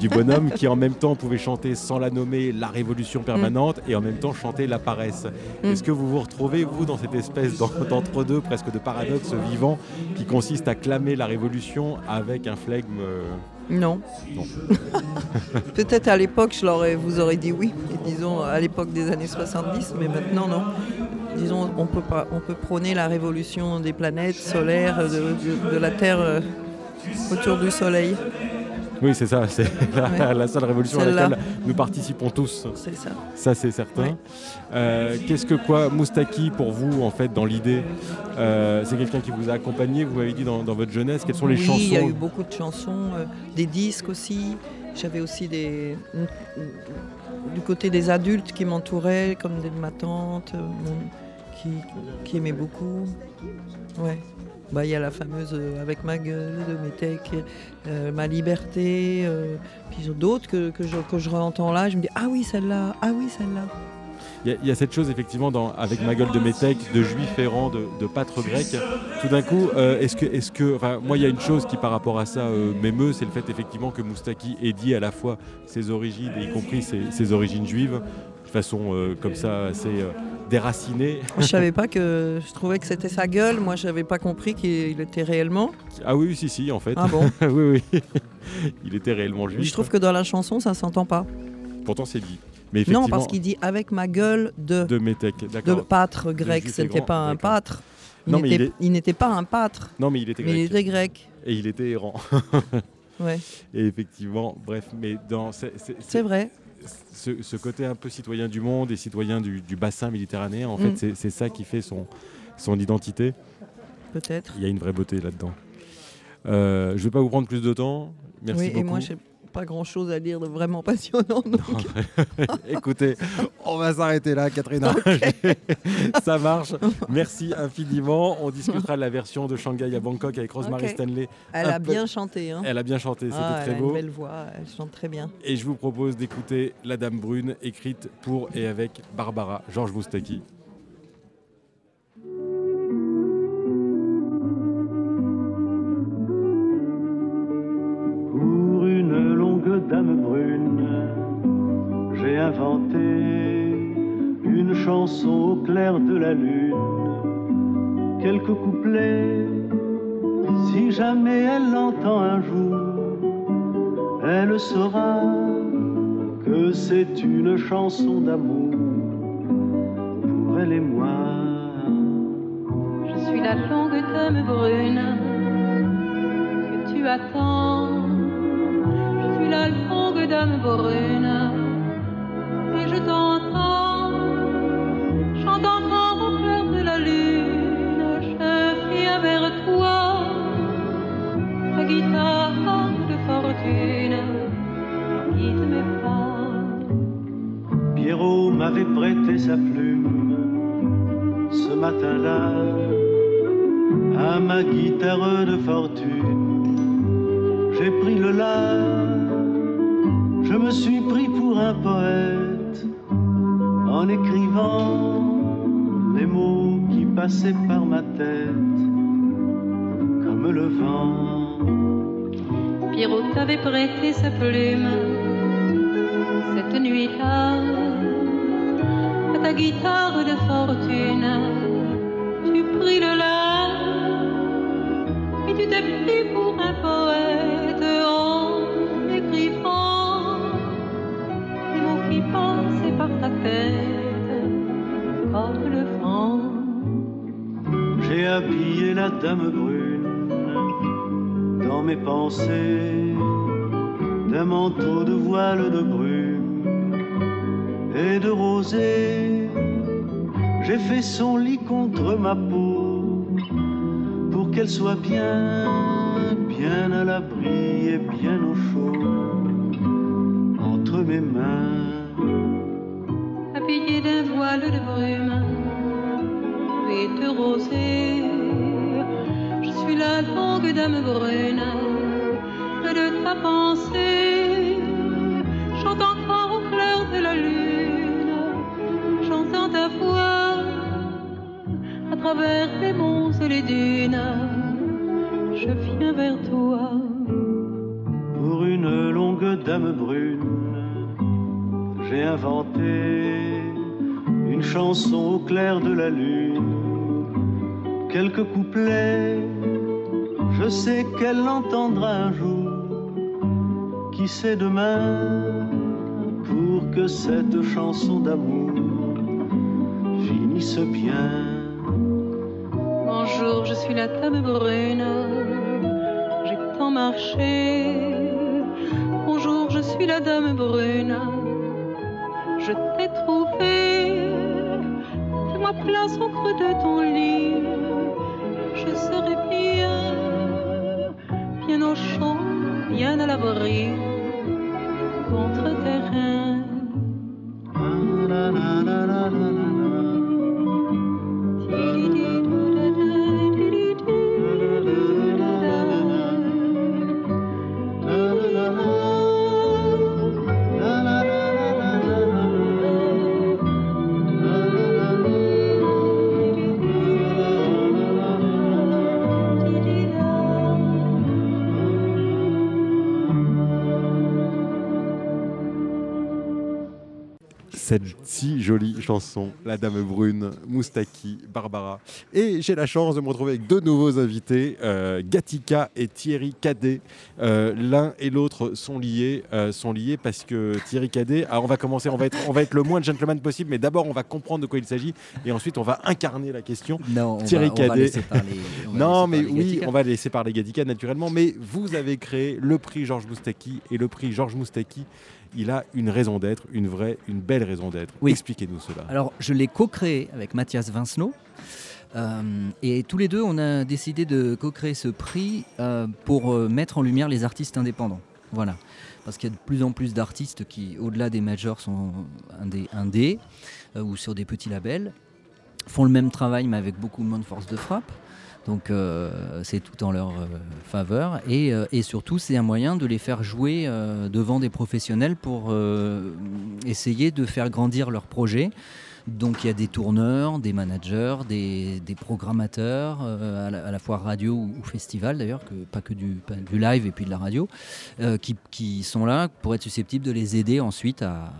du bonhomme qui, en même temps, pouvait chanter sans la nommer la révolution permanente et en même temps chanter la paresse. Mm. Est-ce que vous vous retrouvez, vous, dans cette espèce d'en- d'entre-deux, presque de paradoxe vivant, qui consiste à clamer la révolution avec un flegme euh, Non. Non. Peut-être à l'époque, je l'aurais, vous aurez dit oui, disons à l'époque des années 70, mais maintenant non. Disons, on peut pas, on peut prôner la révolution des planètes solaires, de, de- de la Terre euh, autour du Soleil. Oui, c'est ça, c'est la, Ouais. la seule révolution à laquelle nous participons tous. C'est ça. Ça, c'est certain. Ouais. Euh, Qu'est-ce que quoi, Moustaki, pour vous, en fait, dans l'idée euh, C'est quelqu'un qui vous a accompagné, vous m'avez dit, dans, dans votre jeunesse. Quelles sont les oui, chansons il y a eu beaucoup de chansons, euh, des disques aussi. J'avais aussi des du côté des adultes qui m'entouraient, comme ma tante, mon- qui, qui aimait beaucoup. Ouais. Bah, il y a la fameuse euh, Avec ma gueule de Métèque, euh, Ma liberté, euh, puis d'autres que, que je, que je réentends là, je me dis Ah oui, celle-là, ah oui, celle-là. Il y, a- cette chose, effectivement, dans, avec ma gueule de métèque, de juif errant, de, de pâtre grec. Tout d'un coup, est-ce que, est que, moi, il y a une chose qui, par rapport à ça, m'émeut, c'est le fait, effectivement, que Moustaki dit à la fois ses origines, y compris ses, ses origines juives, de façon comme ça, assez déracinée. Je savais pas que. Je trouvais que c'était sa gueule, moi je n'avais pas compris qu'il était réellement. Ah oui, si, si, en fait. Ah bon oui, oui. Il était réellement juif. Je trouve que dans la chanson, ça s'entend pas. Pourtant, c'est dit. Mais Non, parce qu'il dit avec ma gueule de, de métèque, de d'accord. pâtre grec. juif Ce n'était grand, pas un pâtre. Il Non, mais il n'était pas un pâtre, Non, mais il était mais grec. il était grec. Et il était errant. Ouais, Et effectivement, bref, mais dans c'est vrai. Ce, ce côté un peu citoyen du monde et citoyen du, du bassin méditerranéen, en fait, Mm. c'est- ça qui fait son, son identité. Peut-être. Il y a une vraie beauté là-dedans. Euh, je ne vais pas vous prendre plus de temps. Merci oui, beaucoup. et moi, j'ai pas grand chose à dire de vraiment passionnant. donc- Écoutez, on va s'arrêter là, Catherine. Ça marche. Merci infiniment. On discutera de la version de Shanghai à Bangkok avec Rosemary. Stanley. Elle a peu- bien chanté. Hein. Elle a bien chanté, c'était Ah, elle très a une beau. belle voix, elle chante très bien. Et je vous propose d'écouter La Dame Brune, écrite pour et avec Barbara Georges Moustaki. Au clair de la lune. Quelques couplets, si jamais elle l'entend un jour, elle saura que c'est une chanson d'amour pour elle et moi. Je suis la longue dame brune que tu attends. Je suis la longue dame brune et je t'entends. M'avait prêté sa plume ce matin-là à ma guitare de fortune. J'ai pris le la, je me suis pris pour un poète en écrivant les mots qui passaient par ma tête comme le vent. Pierrot t'avait prêté sa plume cette nuit-là guitare de fortune. Tu pris le la et tu t'es pris pour un poète en écrivant les mots qui passaient par ta tête comme le vent. J'ai habillé la dame brune dans mes pensées d'un manteau de voile de brume et de rosée. J'ai fait son lit contre ma peau pour qu'elle soit bien bien à l'abri et bien au chaud, entre mes mains. habillé d'un voile de brume, vite rosée. Je suis la longue dame brune, près de ta pensée. À travers les monts et les dunes. Je viens vers toi. Pour une longue dame brune, j'ai inventé une chanson au clair de la lune. Quelques couplets, je sais qu'elle l'entendra un jour. Qui sait demain pour que cette chanson d'amour finisse bien? Je suis la dame brune. J'ai tant marché. Bonjour, je suis la dame brune. Je t'ai trouvé. Fais-moi place au creux de ton lit. Je serai bien, bien au chaud, bien à l'abri Cette si jolie chanson, La Dame Brune, Moustaki, Barbara. Et j'ai la chance de me retrouver avec deux nouveaux invités, euh, Gatika et Thierry Cadet. Euh, L'un et l'autre sont liés, euh, sont liés parce que Thierry Cadet, ah, on va commencer, on va, être, on va être le moins gentleman possible, mais d'abord on va comprendre de quoi il s'agit et ensuite on va incarner la question. Non, on Thierry va, Cadet. parler. Non, mais oui, Gatica. on va laisser parler Gatika naturellement. Mais vous avez créé le prix Georges Moustaki et le prix Georges Moustaki, il a une raison d'être, une vraie, une belle raison d'être. Oui. Expliquez-nous cela. Alors, je l'ai co-créé avec Mathias Vincenot. Euh, et tous les deux, on a décidé de co-créer ce prix euh, pour euh, mettre en lumière les artistes indépendants. Voilà. Parce qu'il y a de plus en plus d'artistes qui, au-delà des majors, sont indés, indés ou sur des petits labels, font le même travail mais avec beaucoup moins de force de frappe. Donc euh, c'est tout en leur euh, faveur. Et, euh, et surtout, c'est un moyen de les faire jouer devant des professionnels pour essayer de faire grandir leur projet. Donc il y a des tourneurs, des managers, des, des programmateurs, à, la, à la fois radio ou, ou festival d'ailleurs, que, pas que du, pas du live et puis de la radio, qui, qui sont là pour être susceptibles de les aider ensuite à,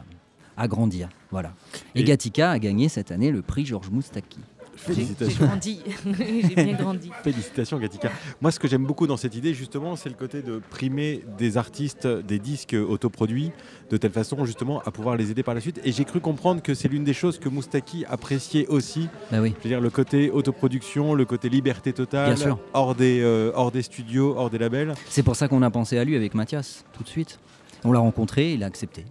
à grandir. Voilà. Et, Et- Gatica a gagné cette année le prix Georges Moustaki. J'ai Félicitations. grandi. J'ai bien grandi. Félicitations Gatika. Moi ce que j'aime beaucoup dans cette idée justement c'est le côté de primer des artistes, des disques autoproduits de telle façon justement à pouvoir les aider par la suite. Et j'ai cru comprendre que c'est l'une des choses que Moustaki appréciait aussi, Bah oui. je veux dire le côté autoproduction, le côté liberté totale, Bien sûr. hors des, euh, hors des studios, hors des labels. C'est pour ça qu'on a pensé à lui avec Mathias, tout de suite. On l'a rencontré, il a accepté.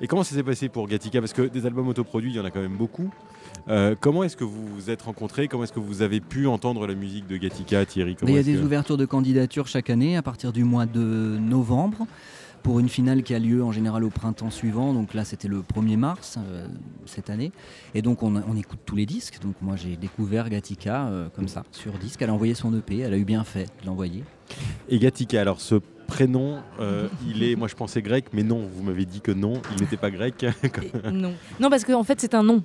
Et comment ça s'est passé pour Gatika? Parce que des albums autoproduits, il y en a quand même beaucoup. Euh, comment est-ce que vous vous êtes rencontrés? Comment est-ce que vous avez pu entendre la musique de Gatika, Thierry? Il y a des que- ouvertures de candidature chaque année à partir du mois de novembre pour une finale qui a lieu en général au printemps suivant. Donc là, c'était le 1er mars euh, cette année. Et donc, on, on écoute tous les disques. Donc, moi, j'ai découvert Gatica euh, comme ça, sur disque. Elle a envoyé son EP. Elle a eu bien fait de l'envoyer. Et Gatika, alors ce prénom, euh, il est, moi je pensais grec, mais non, vous m'avez dit que non, il n'était pas grec. Et non. non, parce qu'en fait, c'est un nom.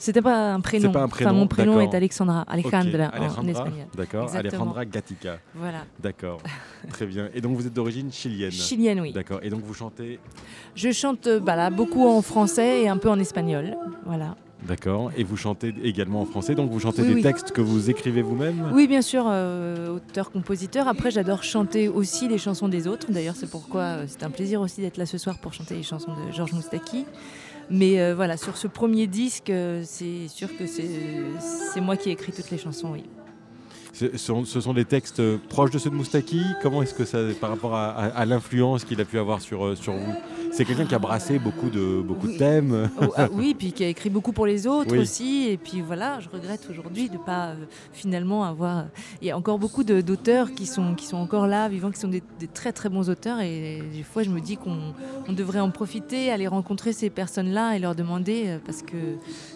C'était pas un prénom. pas un prénom, Enfin, mon prénom est Alexandra, Alejandra en- en, espagnol. D'accord. Alejandra Gatica. Voilà. D'accord, très bien. Et donc vous êtes d'origine chilienne Chilienne, oui. D'accord, et donc vous chantez Je chante euh, bah, là, beaucoup en français et un peu en espagnol. Voilà. D'accord, et vous chantez également en français, donc vous chantez Oui, des oui. textes que vous écrivez vous-même? Oui, bien sûr, euh, auteur-compositeur. Après, j'adore chanter aussi les chansons des autres. D'ailleurs, c'est pourquoi euh, c'est un plaisir aussi d'être là ce soir pour chanter les chansons de Georges Moustaki. Mais euh, voilà, sur ce premier disque, c'est sûr que c'est moi qui ai écrit toutes les chansons, oui. Ce sont, ce sont des textes proches de ceux de Moustaki? Comment est-ce que ça, par rapport à, à- à l'influence qu'il a pu avoir sur, sur vous? C'est quelqu'un qui a brassé beaucoup de, beaucoup de thèmes. Oh, ah oui, puis qui a écrit beaucoup pour les autres Oui. aussi. Et puis voilà, je regrette aujourd'hui de ne pas euh, finalement avoir. Il y a encore beaucoup d'auteurs qui sont, qui sont encore là, vivants, qui sont des, des très très bons auteurs. Et des fois, je me dis qu'on on devrait en profiter, aller rencontrer ces personnes-là et leur demander, euh, parce que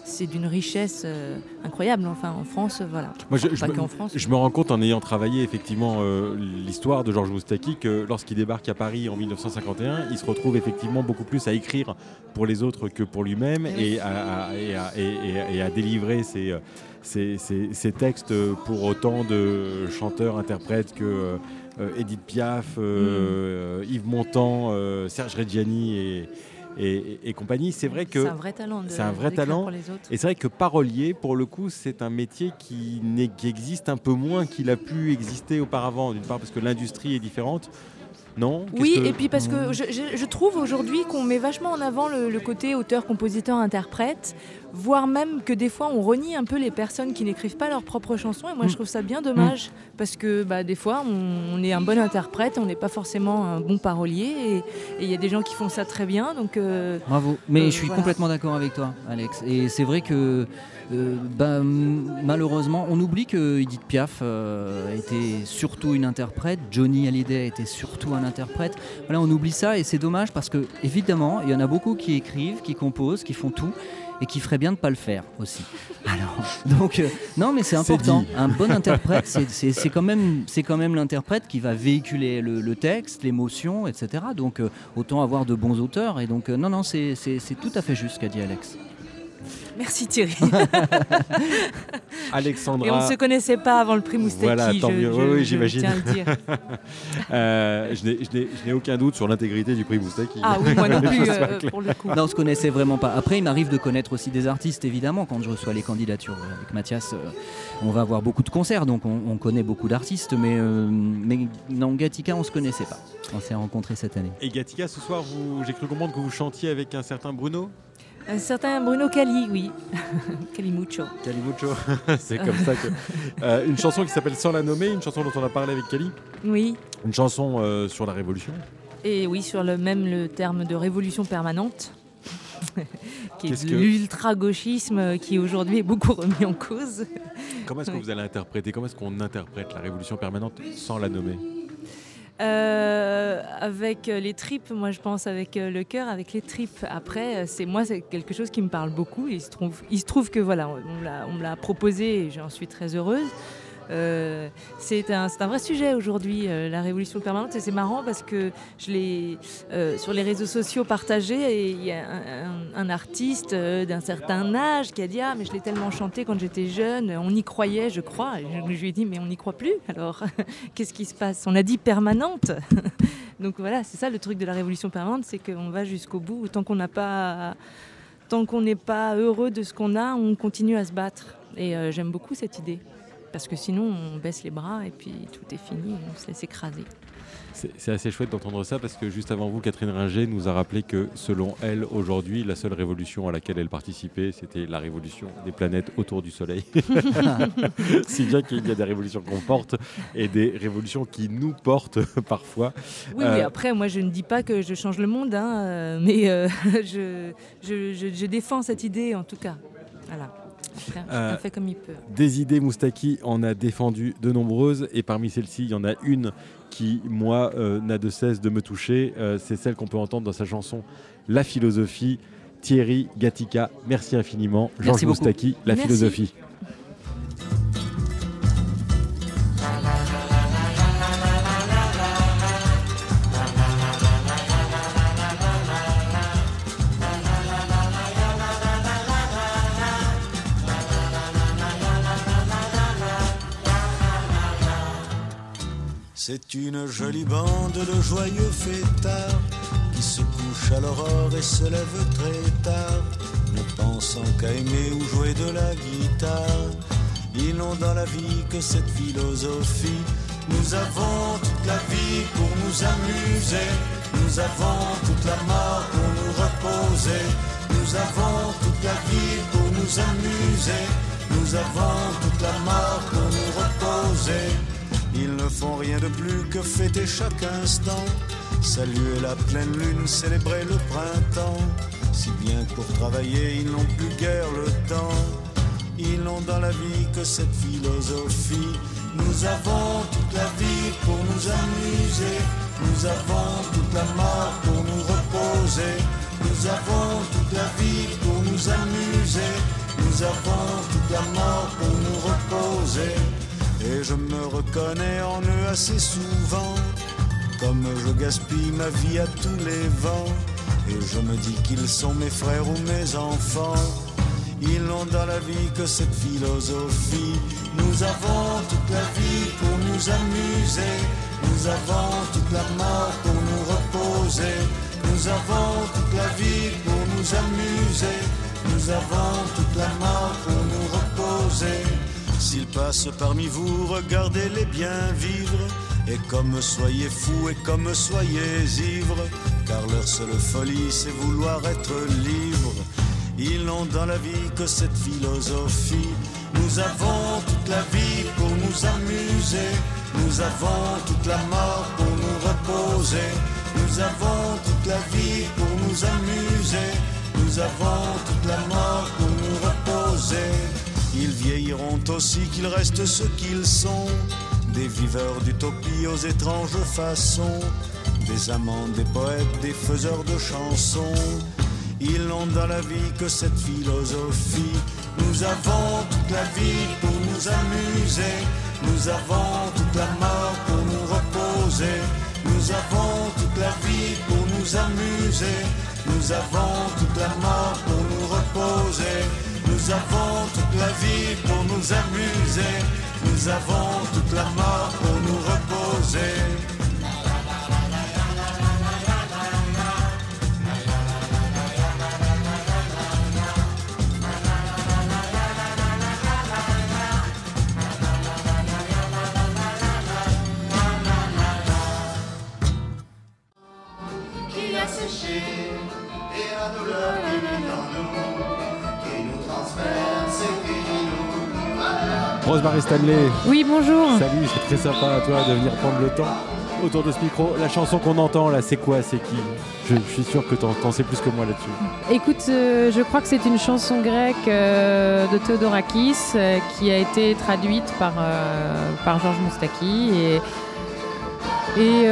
c'est d'une richesse euh, incroyable. Enfin, en France, euh, voilà. Moi, je, Enfin, je pas me, qu'en France. je me rends compte en ayant travaillé effectivement euh, l'histoire de Georges Moustaki que lorsqu'il débarque à Paris en 1951, il se retrouve effectivement beaucoup plus à écrire pour les autres que pour lui-même et, à, à- et à- et- et- et à délivrer ses, euh, ses- ses- ses textes pour autant de chanteurs, interprètes que euh, euh, Edith Piaf, euh, Yves Montand, Serge Reggiani et, compagnie. C'est vrai que C'est un vrai talent. c'est un vrai talent. pour les autres. et c'est vrai que parolier, pour le coup, c'est un métier qui, qui existe un peu moins qu'il a pu exister auparavant. D'une part parce que l'industrie est différente. Non Oui, que- et puis parce que je, je- je trouve aujourd'hui qu'on met vachement en avant le, le côté auteur, compositeur, interprète, voire même que des fois on renie un peu les personnes qui n'écrivent pas leurs propres chansons. Et moi je trouve ça bien dommage parce que bah, des fois on, on est un bon interprète, on n'est pas forcément un bon parolier et et il y a des gens qui font ça très bien. Donc euh, Bravo. Mais Euh, je suis voilà. complètement d'accord avec toi, Alex. Et c'est vrai que euh, bah, malheureusement, on oublie que Edith Piaf euh, était surtout une interprète, Johnny Hallyday était surtout un interprète. Voilà, on oublie ça et c'est dommage parce que évidemment, il y en a beaucoup qui écrivent, qui composent, qui font tout et qui ferait bien de pas le faire aussi. Alors, donc euh, non, mais c'est important. Un bon interprète, c'est- quand même, c'est quand même l'interprète qui va véhiculer le, le texte, l'émotion, etc. Donc euh, autant avoir de bons auteurs. Et donc euh, non, non, c'est tout à fait juste ce qu'a dit Alex. Merci Thierry. Alexandra. et on ne se connaissait pas avant le prix Moustaki. Voilà, tant je, mieux. je- Oui, j'imagine. tiens à le dire. Euh, je n'ai- aucun doute sur l'intégrité du prix Moustaki. Ah oui, moi non plus euh, pour le coup. Non, on se connaissait vraiment pas. Après, il m'arrive de connaître aussi des artistes, évidemment, quand je reçois les candidatures euh, avec Mathias. euh, on va avoir beaucoup de concerts, donc on, on connaît beaucoup d'artistes, mais, euh, mais non, Gatika, on se connaissait pas. On s'est rencontrés cette année. Et Gatika, ce soir, vous- j'ai cru comprendre que vous chantiez avec un certain Bruno? Un certain Bruno Cali, oui. Calimucho. Calimucho. C'est comme ça que. Euh, une chanson qui s'appelle Sans la nommer, une chanson dont on a parlé avec Cali. Oui. Une chanson euh, sur la Révolution. Et oui, sur le même le terme de révolution permanente, qui est que- l'ultra-gauchisme qui aujourd'hui est beaucoup remis en cause. Comment est-ce que Oui. vous allez interpréter Comment est-ce qu'on interprète la Révolution permanente sans la nommer? Euh, avec euh, les tripes, moi je pense avec euh, le cœur, avec les tripes. Après, c'est moi c'est quelque chose qui me parle beaucoup. Il se trouve, il que voilà, on me l'a proposé et j'en suis très heureuse. Euh, c'est un, vrai sujet aujourd'hui, euh, la révolution permanente, et c'est marrant parce que je l'ai euh, sur les réseaux sociaux partagé et il y a un, artiste d'un certain âge qui a dit Ah, mais je l'ai tellement chanté quand j'étais jeune, on y croyait, je crois. Je, lui ai dit Mais on n'y croit plus alors Qu'est-ce qui se passe? On a dit permanente Donc voilà, c'est ça le truc de la révolution permanente c'est qu'on va jusqu'au bout. Tant qu'on n'est pas heureux de ce qu'on a, on continue à se battre. Et j'aime beaucoup cette idée. Parce que sinon, on baisse les bras et puis tout est fini, on se laisse écraser. C'est assez chouette d'entendre ça parce que juste avant vous, Catherine Ringer nous a rappelé que selon elle, aujourd'hui, la seule révolution à laquelle elle participait, c'était la révolution des planètes autour du Soleil. si bien qu'il y a des révolutions qu'on porte et des révolutions qui nous portent parfois. Oui, Euh, oui, après, moi, je ne dis pas que je change le monde, hein, euh, mais euh, je, je, je- je défends cette idée, en tout cas. Voilà. Euh, fait comme il peut. Des idées, Moustaki en a défendu de nombreuses et parmi celles-ci, il y en a une qui, moi, euh, n'a de cesse de me toucher. Euh, C'est celle qu'on peut entendre dans sa chanson La philosophie. Thierry Gatica, merci infiniment. Georges. Moustaki, La Merci. philosophie. C'est une jolie bande de joyeux fêtards qui se couchent à l'aurore et se lèvent très tard, ne pensant qu'à aimer ou jouer de la guitare. Ils n'ont dans la vie que cette philosophie. Nous avons toute la vie pour nous amuser. Nous avons toute la mort pour nous reposer. Nous avons toute la vie pour nous amuser. Nous avons toute la mort pour nous reposer. Ils ne font rien de plus que fêter chaque instant. saluer la pleine lune, célébrer le printemps. Si bien que pour travailler, ils n'ont plus guère le temps. Ils n'ont dans la vie que cette philosophie. Nous avons toute la vie pour nous amuser. Nous avons toute la mort pour nous reposer. Nous avons toute la vie pour nous amuser. Nous avons toute la mort pour nous reposer. Et je me reconnais en eux assez souvent. Comme je gaspille ma vie à tous les vents. Et je me dis qu'ils sont mes frères ou mes enfants. Ils n'ont dans la vie que cette philosophie. Nous avons toute la vie pour nous amuser. Nous avons toute la mort pour nous reposer. Nous avons toute la vie pour nous amuser. Nous avons toute la mort pour nous reposer. S'ils passent parmi vous, regardez-les bien vivre. Et comme soyez fous et comme soyez ivres, car leur seule folie c'est vouloir être libre. Ils n'ont dans la vie que cette philosophie. Nous avons toute la vie pour nous amuser. Nous avons toute la mort pour nous reposer. Nous avons toute la vie pour nous amuser. Nous avons toute la mort pour nous reposer. Ils vieilliront aussi qu'ils restent ce qu'ils sont. Des viveurs d'utopie aux étranges façons. Des amants, des poètes, des faiseurs de chansons. Ils n'ont dans la vie que cette philosophie. Nous avons toute la vie pour nous amuser. Nous avons toute la mort pour nous reposer. Nous avons toute la vie pour nous amuser. Nous avons toute la mort pour nous reposer. Nous avons toute la vie pour nous amuser. Nous avons toute la mort pour nous reposer. qui a séché et la douleur Rosemary Stanley. Oui, bonjour. Salut, c'est très sympa à toi de venir prendre le temps autour de ce micro. La chanson qu'on entend là, c'est quoi C'est qui? Je, je suis sûr que t'en t'en sais plus que moi là-dessus. Écoute, euh, je crois que c'est une chanson grecque euh, de Theodorakis euh, qui a été traduite par, par Georges Moustaki et, et,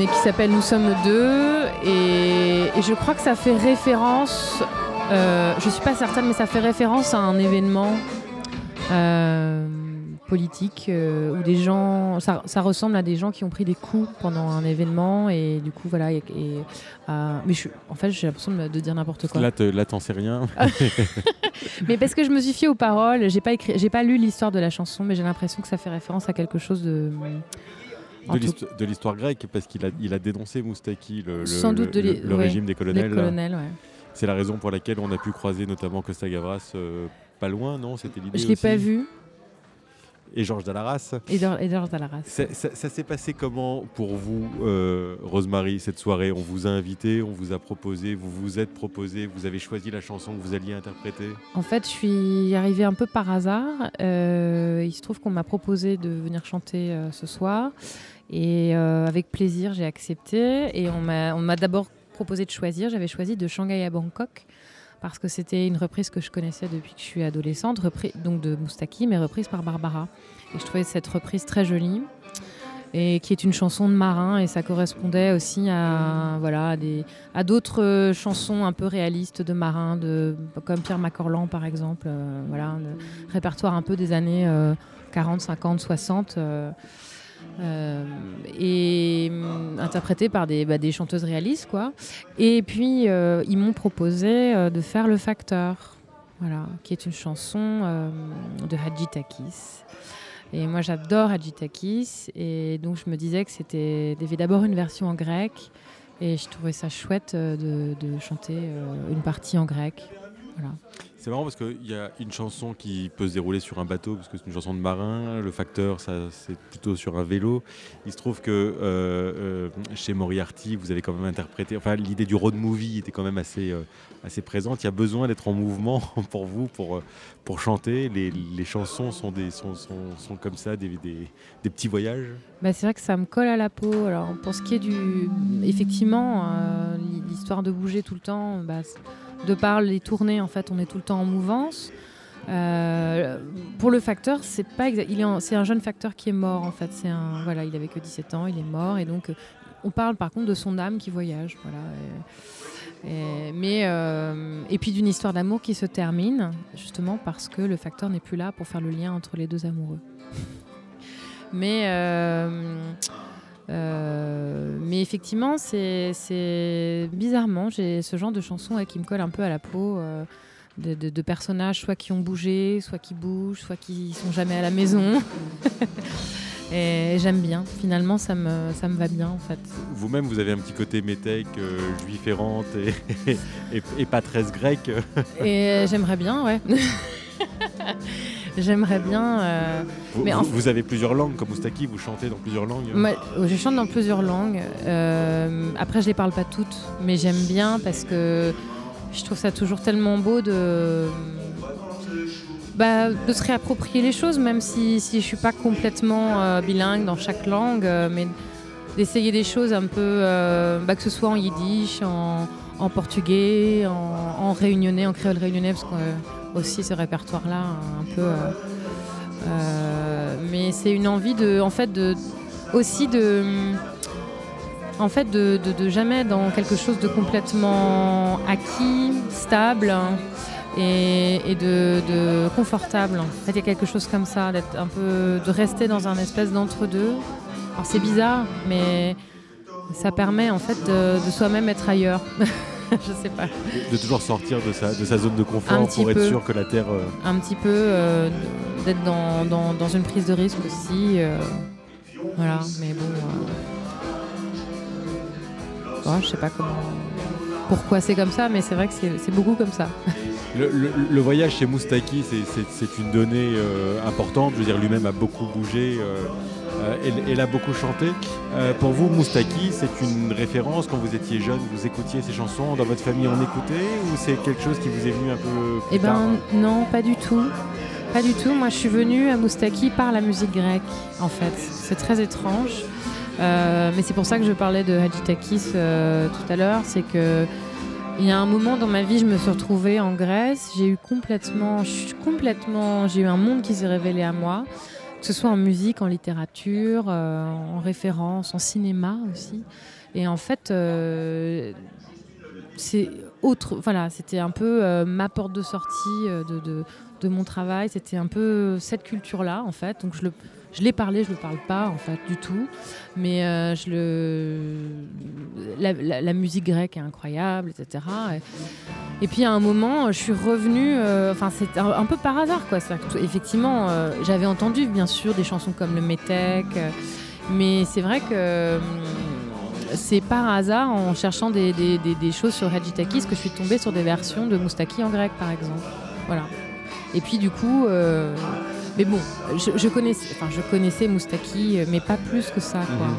et qui s'appelle Nous sommes deux. Et, et je crois que ça fait référence, je suis pas certaine, mais ça fait référence à un événement. Euh, politique euh, où des gens ça, ça ressemble à des gens qui ont pris des coups pendant un événement et du coup voilà et, et, euh, mais je, en fait j'ai l'impression de, de dire n'importe quoi Là, là, t'en sais rien. mais parce que je me suis fiée aux paroles j'ai pas écrit j'ai pas lu l'histoire de la chanson mais j'ai l'impression que ça fait référence à quelque chose de de l'histoire grecque, parce qu'il a, il a dénoncé Moustaki, le, le- Sans doute de le- l'hi- le ouais, régime des colonels. ouais. C'est la raison pour laquelle on a pu croiser notamment Costa Gavras euh, pas loin, non C'était l'idée je l'ai pas vu Et Georges Dalaras. et Georges et Georges Dalaras Ça, ça- ça s'est passé comment pour vous, euh, Rosemary, cette soirée? On vous a invité, on vous a proposé, vous vous êtes proposé, vous avez choisi la chanson que vous alliez interpréter? En fait, je suis arrivée un peu par hasard. Euh, il se trouve qu'on m'a proposé de venir chanter euh, ce soir. Et euh, avec plaisir, j'ai accepté. Et on m'a d'abord proposé de choisir. J'avais choisi de Shanghai à Bangkok. Parce que c'était une reprise que je connaissais depuis que je suis adolescente, donc de Moustaki, mais reprise par Barbara. Et je trouvais cette reprise très jolie et qui est une chanson de marin et ça correspondait aussi à voilà à d'autres euh, chansons un peu réalistes de marins de comme Pierre Macorlan par exemple euh, voilà le répertoire un peu des années euh, 40 50 60 euh, euh, et hum, interprété par des, bah, des chanteuses réalistes quoi et puis euh, ils m'ont proposé euh, de faire le facteur voilà qui est une chanson euh, de Hadji Takis et moi, j'adore Hadjitakis. Et donc, je me disais que c'était. D'abord une version en grec. Et je trouvais ça chouette euh, de, de chanter euh, une partie en grec. Voilà. C'est marrant parce qu'il y a une chanson qui peut se dérouler sur un bateau, parce que c'est une chanson de marin. Le facteur, ça, c'est plutôt sur un vélo. Il se trouve que euh, euh, chez Moriarty, vous avez quand même interprété. Enfin, l'idée du road movie était quand même assez, euh, assez présente. Il y a besoin d'être en mouvement pour vous, pour, pour chanter. Les, les chansons sont, des, sont, sont, sont comme ça, des, des, petits voyages. Bah, c'est vrai que ça me colle à la peau. Alors, pour ce qui est du. Effectivement, l'histoire de bouger tout le temps, bah, de par les tournées, en fait, on est tout le temps en mouvance. Euh, pour le facteur, c'est pas il c'est un jeune facteur qui est mort en fait. C'est un voilà, il avait que 17 ans, il est mort et donc euh, on parle par contre de son âme qui voyage. Voilà. Et- mais euh, et puis d'une histoire d'amour qui se termine justement parce que le facteur n'est plus là pour faire le lien entre les deux amoureux. Mais, euh, mais effectivement, c'est bizarrement, j'ai ce genre de chanson ouais, qui me colle un peu à la peau. euh, de, de- de personnages, soit qui ont bougé, soit qui bougent, soit qui sont jamais à la maison. Et j'aime bien. Finalement, ça me, ça me va bien en fait. Vous-même, vous avez un petit côté métèque, euh, juif errante et, et, et pas très grec. Et j'aimerais bien, ouais. j'aimerais bien. euh, Vous, mais en vous- vous avez plusieurs langues, comme Moustaki, vous chantez dans plusieurs langues. Moi, je chante dans plusieurs langues. Euh, après, je les parle pas toutes, mais j'aime bien parce que je trouve ça toujours tellement beau de, bah, de se réapproprier les choses, même si, si je suis pas complètement euh, bilingue dans chaque langue, mais d'essayer des choses un peu, bah, que ce soit en yiddish, en, en portugais, en, en réunionnais, en créole réunionnais, parce que aussi ce répertoire-là, un peu. euh, euh, mais c'est une envie de, en fait, de aussi de, en fait, de, de- de jamais dans quelque chose de complètement acquis, stable hein, et, de, confortable. En fait, il y a quelque chose comme ça, d'être un peu, de rester dans un espèce d'entre-deux. Alors c'est bizarre, mais ça permet en fait de soi-même être ailleurs. Je sais pas. De, de toujours sortir de sa, de sa zone de confort pour être sûr que la Terre. euh, un petit peu euh, d'être dans, dans- dans une prise de risque aussi. euh, voilà, mais bon. ouais, je sais pas comment. Pourquoi c'est comme ça, mais c'est vrai que c'est beaucoup comme ça. Le, le- le voyage chez Moustaki, c'est- une donnée importante. Je veux dire, lui-même a beaucoup bougé euh, et l'a beaucoup chanté. Euh, pour vous, Moustaki, c'est une référence quand vous étiez jeune, vous écoutiez ces chansons, dans votre famille on écoutait ou c'est quelque chose qui vous est venu un peu plus Eh tard ben non, pas du tout. Pas du tout. Moi, je suis venue à Moustaki par la musique grecque, en fait. C'est très étrange. Euh, mais c'est pour ça que je parlais de Hadjitakis euh, tout à l'heure. C'est que il y a un moment dans ma vie, je me suis retrouvée en Grèce. J'ai eu complètement, je suis complètement, j'ai eu un monde qui s'est révélé à moi, que ce soit en musique, en littérature, euh, en référence, en cinéma aussi. Et en fait, euh, c'est autre. Voilà, c'était un peu euh, ma porte de sortie de, mon travail. C'était un peu cette culture-là, en fait. Je l'ai parlé, je ne le parle pas en fait du tout, mais euh, je le... la, musique grecque est incroyable, etc. Et, puis à un moment, je suis revenue, euh, enfin c'est un, peu par hasard quoi. Effectivement, euh, j'avais entendu bien sûr des chansons comme le Métèque, mais c'est vrai que c'est par hasard en cherchant des, choses sur Hadjitakis que je suis tombée sur des versions de Moustaki en grec par exemple. Voilà. Et puis du coup, mais bon, je, je connaissais, enfin je connaissais Moustaki, euh, mais pas plus que ça quoi. Mhm.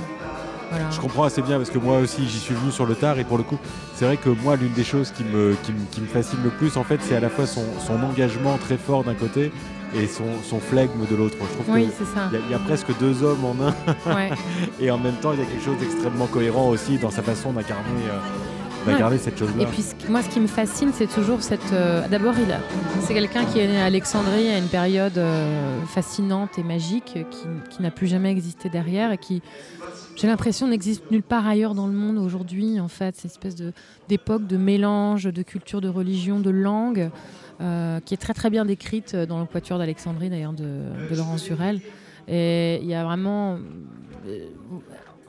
Voilà. Je comprends assez bien parce que moi aussi j'y suis venu sur le tard et pour le coup c'est vrai que moi l'une des choses qui me, qui me, qui me fascine le plus en fait c'est à la fois son, son engagement très fort d'un côté et son, son flegme de l'autre. Je trouve Oui, que c'est ça. il y a- il y, a presque deux hommes en un Ouais. et en même temps il y a quelque chose d'extrêmement cohérent aussi dans sa façon d'incarner euh, Ouais. cette chose-là. Et puis moi, ce qui me fascine, c'est toujours cette. euh, D'abord, il a- c'est quelqu'un qui est né à Alexandrie à une période euh, fascinante et magique, qui, qui n'a plus jamais existé derrière et qui, j'ai l'impression, n'existe nulle part ailleurs dans le monde aujourd'hui. En fait, c'est une espèce de d'époque de mélange de culture, de religion, de langue, euh, qui est très très bien décrite dans le Quatuor d'Alexandrie, d'ailleurs, de, de Laurence Jurel. Et il y a vraiment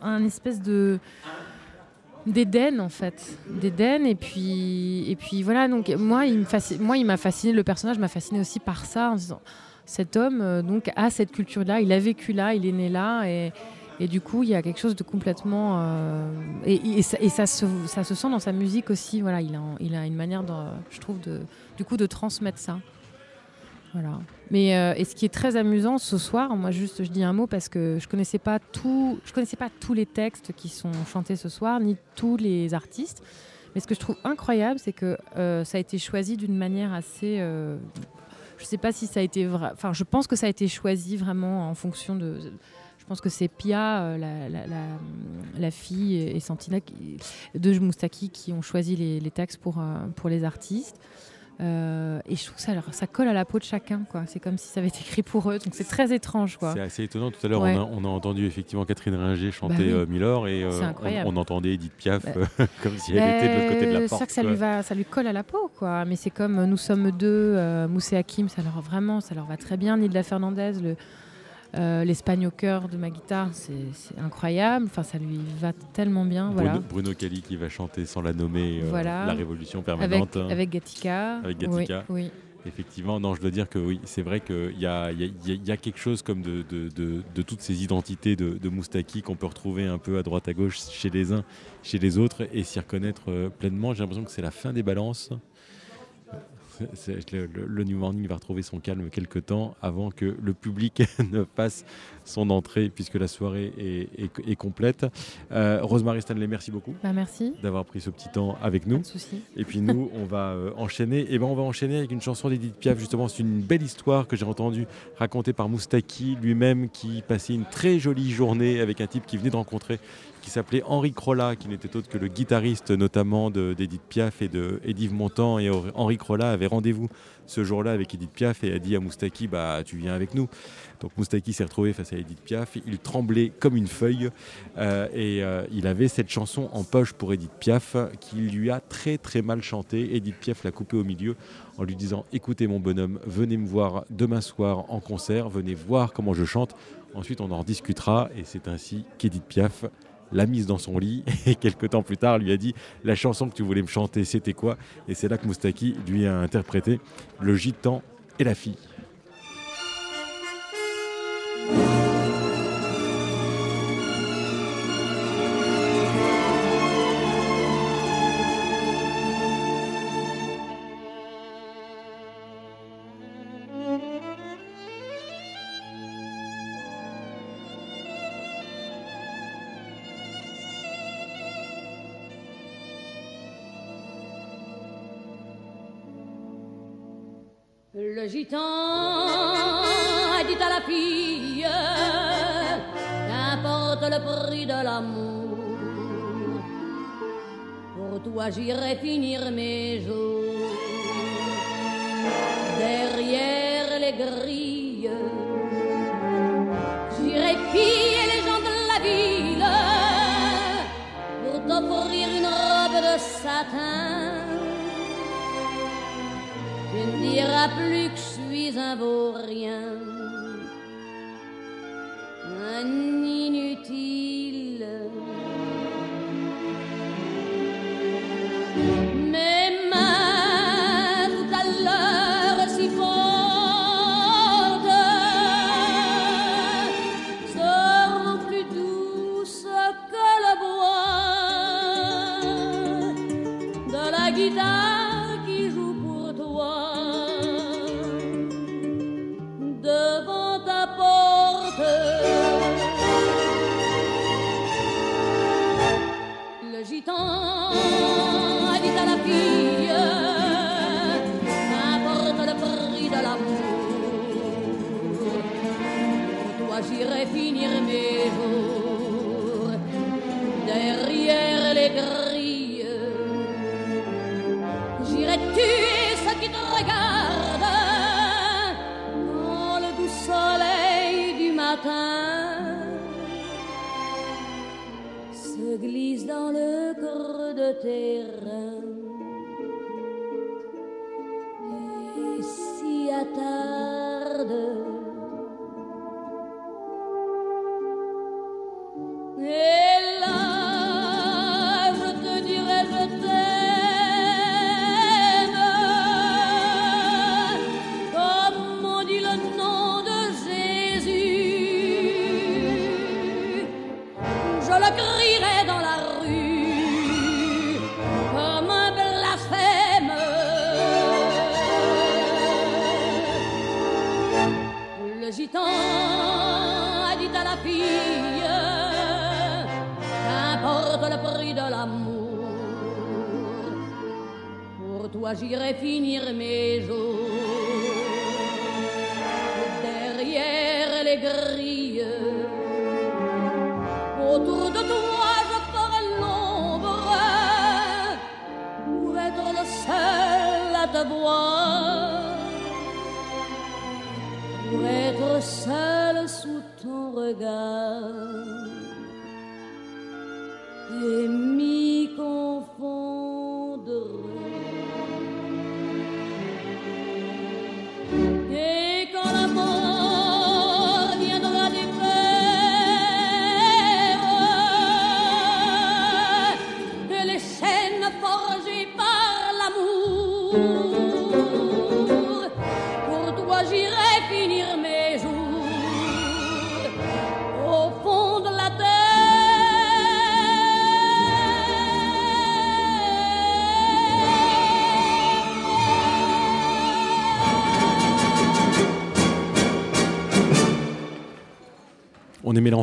un espèce de d'Éden en fait d'Éden et puis et puis voilà donc moi il me fascine- moi il m'a fasciné le personnage m'a fasciné aussi par ça en disant cet homme euh, donc a cette culture là il a vécu là il est né là et du coup, il y a quelque chose de complètement. euh, et ça, se, ça se sent dans sa musique aussi. Voilà, il a, il a une manière, je trouve, de, du coup, de transmettre ça. Voilà. Mais euh, et ce qui est très amusant ce soir, moi juste je dis un mot parce que je connaissais pas tout, je connaissais pas tous les textes qui sont chantés ce soir, ni tous les artistes. Mais ce que je trouve incroyable, c'est que euh, ça a été choisi d'une manière assez. euh, je sais pas si ça a été vrai. Enfin, je pense que ça a été choisi vraiment en fonction de. Je pense que c'est Pia, euh, la, la- fille, et Santina qui- de Moustaki qui ont choisi les, les textes pour, pour les artistes. Euh, et je trouve que ça, leur- ça colle à la peau de chacun. quoi. C'est comme si ça avait été écrit pour eux. Donc c'est très étrange. Quoi. C'est assez étonnant. Tout à l'heure, Ouais. on, a, on a entendu effectivement Catherine Ringer chanter Bah oui. euh, Milord et euh, on, on entendait Edith Piaf Bah, euh, comme si elle était de l'autre côté de la porte. C'est vrai que ça lui, va, ça lui colle à la peau, quoi. Mais c'est comme Nous sommes deux, et Hakim, ça leur vraiment, ça leur va très bien. Nilda Fernandez, le, euh, l'Espagne au cœur de ma guitare, c'est, incroyable. Enfin, ça lui va tellement bien, Bruno, voilà. Bruno Cali qui va chanter sans la nommer euh, Voilà. la révolution permanente. hein. avec Gatika. Avec Gatica. Oui. Effectivement, non, je dois dire que oui, c'est vrai qu'il y a, il y, a, il y a- il y a quelque chose comme de, de, de- de toutes ces identités de, de Moustaki qu'on peut retrouver un peu à droite à gauche chez les uns, chez les autres et s'y reconnaître euh, pleinement. J'ai l'impression que c'est la fin des balances. Le, New Morning va retrouver son calme quelque temps avant que le public ne fasse son entrée puisque la soirée est, est- est complète. Euh, Rosemary Stanley, merci beaucoup Bah, merci. d'avoir pris ce petit temps avec nous. de souci. Et puis nous, on va euh, enchaîner. Et ben, on va enchaîner avec une chanson d'Edith Piaf. Justement, c'est une belle histoire que j'ai entendue racontée par Moustaki lui-même, qui passait une très jolie journée avec un type qui venait de rencontrer, qui s'appelait Henri Crolla, qui n'était autre que le guitariste notamment de- d'Edith Piaf et de d'Yves Montand. Et Henri Crolla avait rendez-vous ce jour-là avec Edith Piaf et a dit à Moustaki, bah tu viens avec nous. Donc Moustaki s'est retrouvé face à Edith Piaf. Il tremblait comme une feuille euh, et euh, il avait cette chanson en poche pour Edith Piaf qu'il lui a très très mal chanté. Edith Piaf l'a coupé au milieu en lui disant Écoutez mon bonhomme, venez me voir demain soir en concert, venez voir comment je chante. Ensuite on en discutera et c'est ainsi qu'Edith Piaf l'a mise dans son lit et quelques temps plus tard lui a dit la chanson que tu voulais me chanter c'était quoi? Et c'est là que Moustaki lui a interprété le gitan et la fille.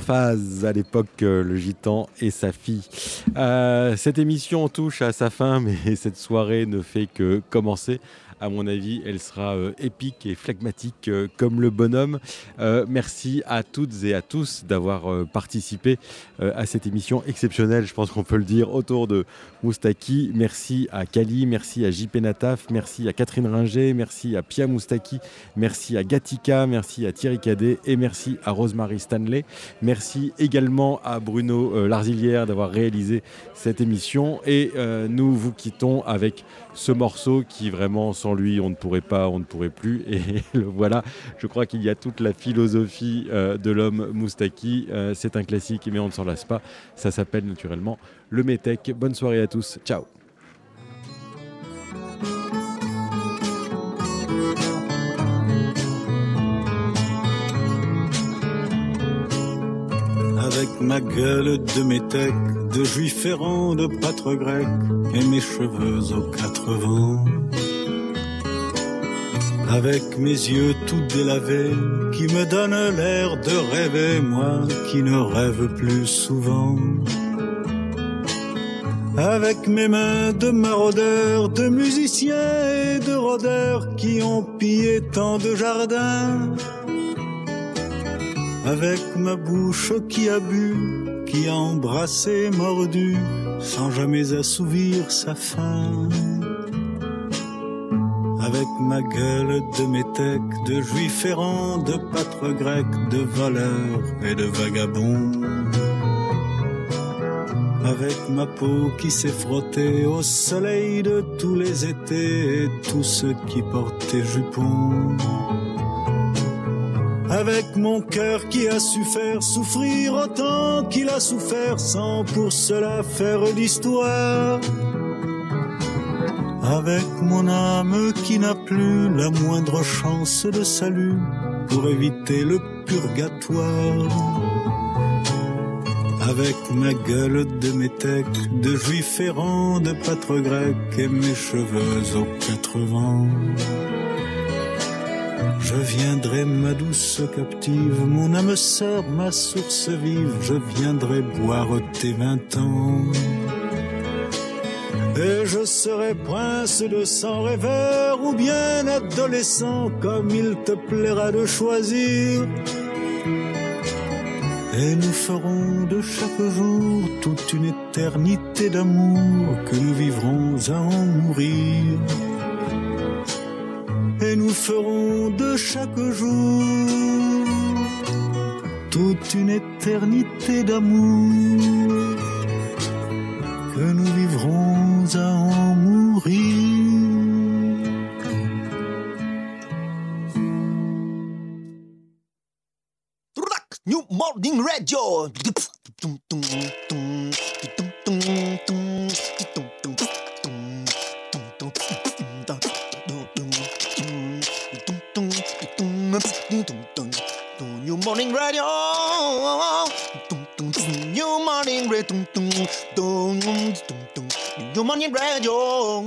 À l'époque, euh, le gitan et sa fille. Euh, cette émission touche à sa fin, mais cette soirée ne fait que commencer. À mon avis, elle sera euh, épique et phlegmatique euh, comme le bonhomme. Euh, merci à toutes et à tous d'avoir participé à cette émission exceptionnelle, je pense qu'on peut le dire, autour de Moustaki. Merci à Kali, merci à JP Nataf, merci à Catherine Ringer, merci à Pia Moustaki, merci à Gatika, merci à Thierry Cadet et merci à Rosemary Stanley. Merci également à Bruno Larzilière d'avoir réalisé cette émission et nous vous quittons avec ce morceau qui vraiment sans lui on ne pourrait pas, on ne pourrait plus et le voilà. Je crois qu'il y a toute la philosophie euh, de l'homme Moustaki. Euh, C'est un classique mais on ne s'en lasse pas. Ça s'appelle naturellement le Metec. Bonne soirée à tous. Ciao. Avec ma gueule de métèque, de juif errant, de pâtre grec, et mes cheveux aux quatre vents. Avec mes yeux tout délavés, qui me donnent l'air de rêver, moi qui ne rêve plus souvent. Avec mes mains de maraudeurs, de musiciens et de rôdeurs qui ont pillé tant de jardins avec ma bouche qui a bu, qui a embrassé, mordu, sans jamais assouvir sa faim. Avec ma gueule de métèque, de juif errant, de pâtre grec, de voleur et de vagabond. Avec ma peau qui s'est frottée au soleil de tous les étés et tous ceux qui portaient jupons avec mon cœur qui a su faire souffrir autant qu'il a souffert sans pour cela faire d'histoire. Avec mon âme qui n'a plus la moindre chance de salut pour éviter le purgatoire. Avec ma gueule de métèque, de juif errant, de pâtre grec et mes cheveux aux quatre vents. Je viendrai, ma douce captive, mon âme sœur, ma source vive, je viendrai boire tes vingt ans. Et je serai prince de sang rêveur ou bien adolescent, comme il te plaira de choisir. Et nous ferons de chaque jour toute une éternité d'amour que nous vivrons à en mourir et nous ferons de chaque jour toute une éternité d'amour que nous vivrons à en mourir. New Morning Radio. New Morning Radio. Morning Radio. New Morning Radio.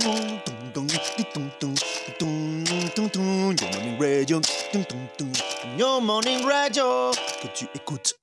New Morning Radio. Que tu écoutes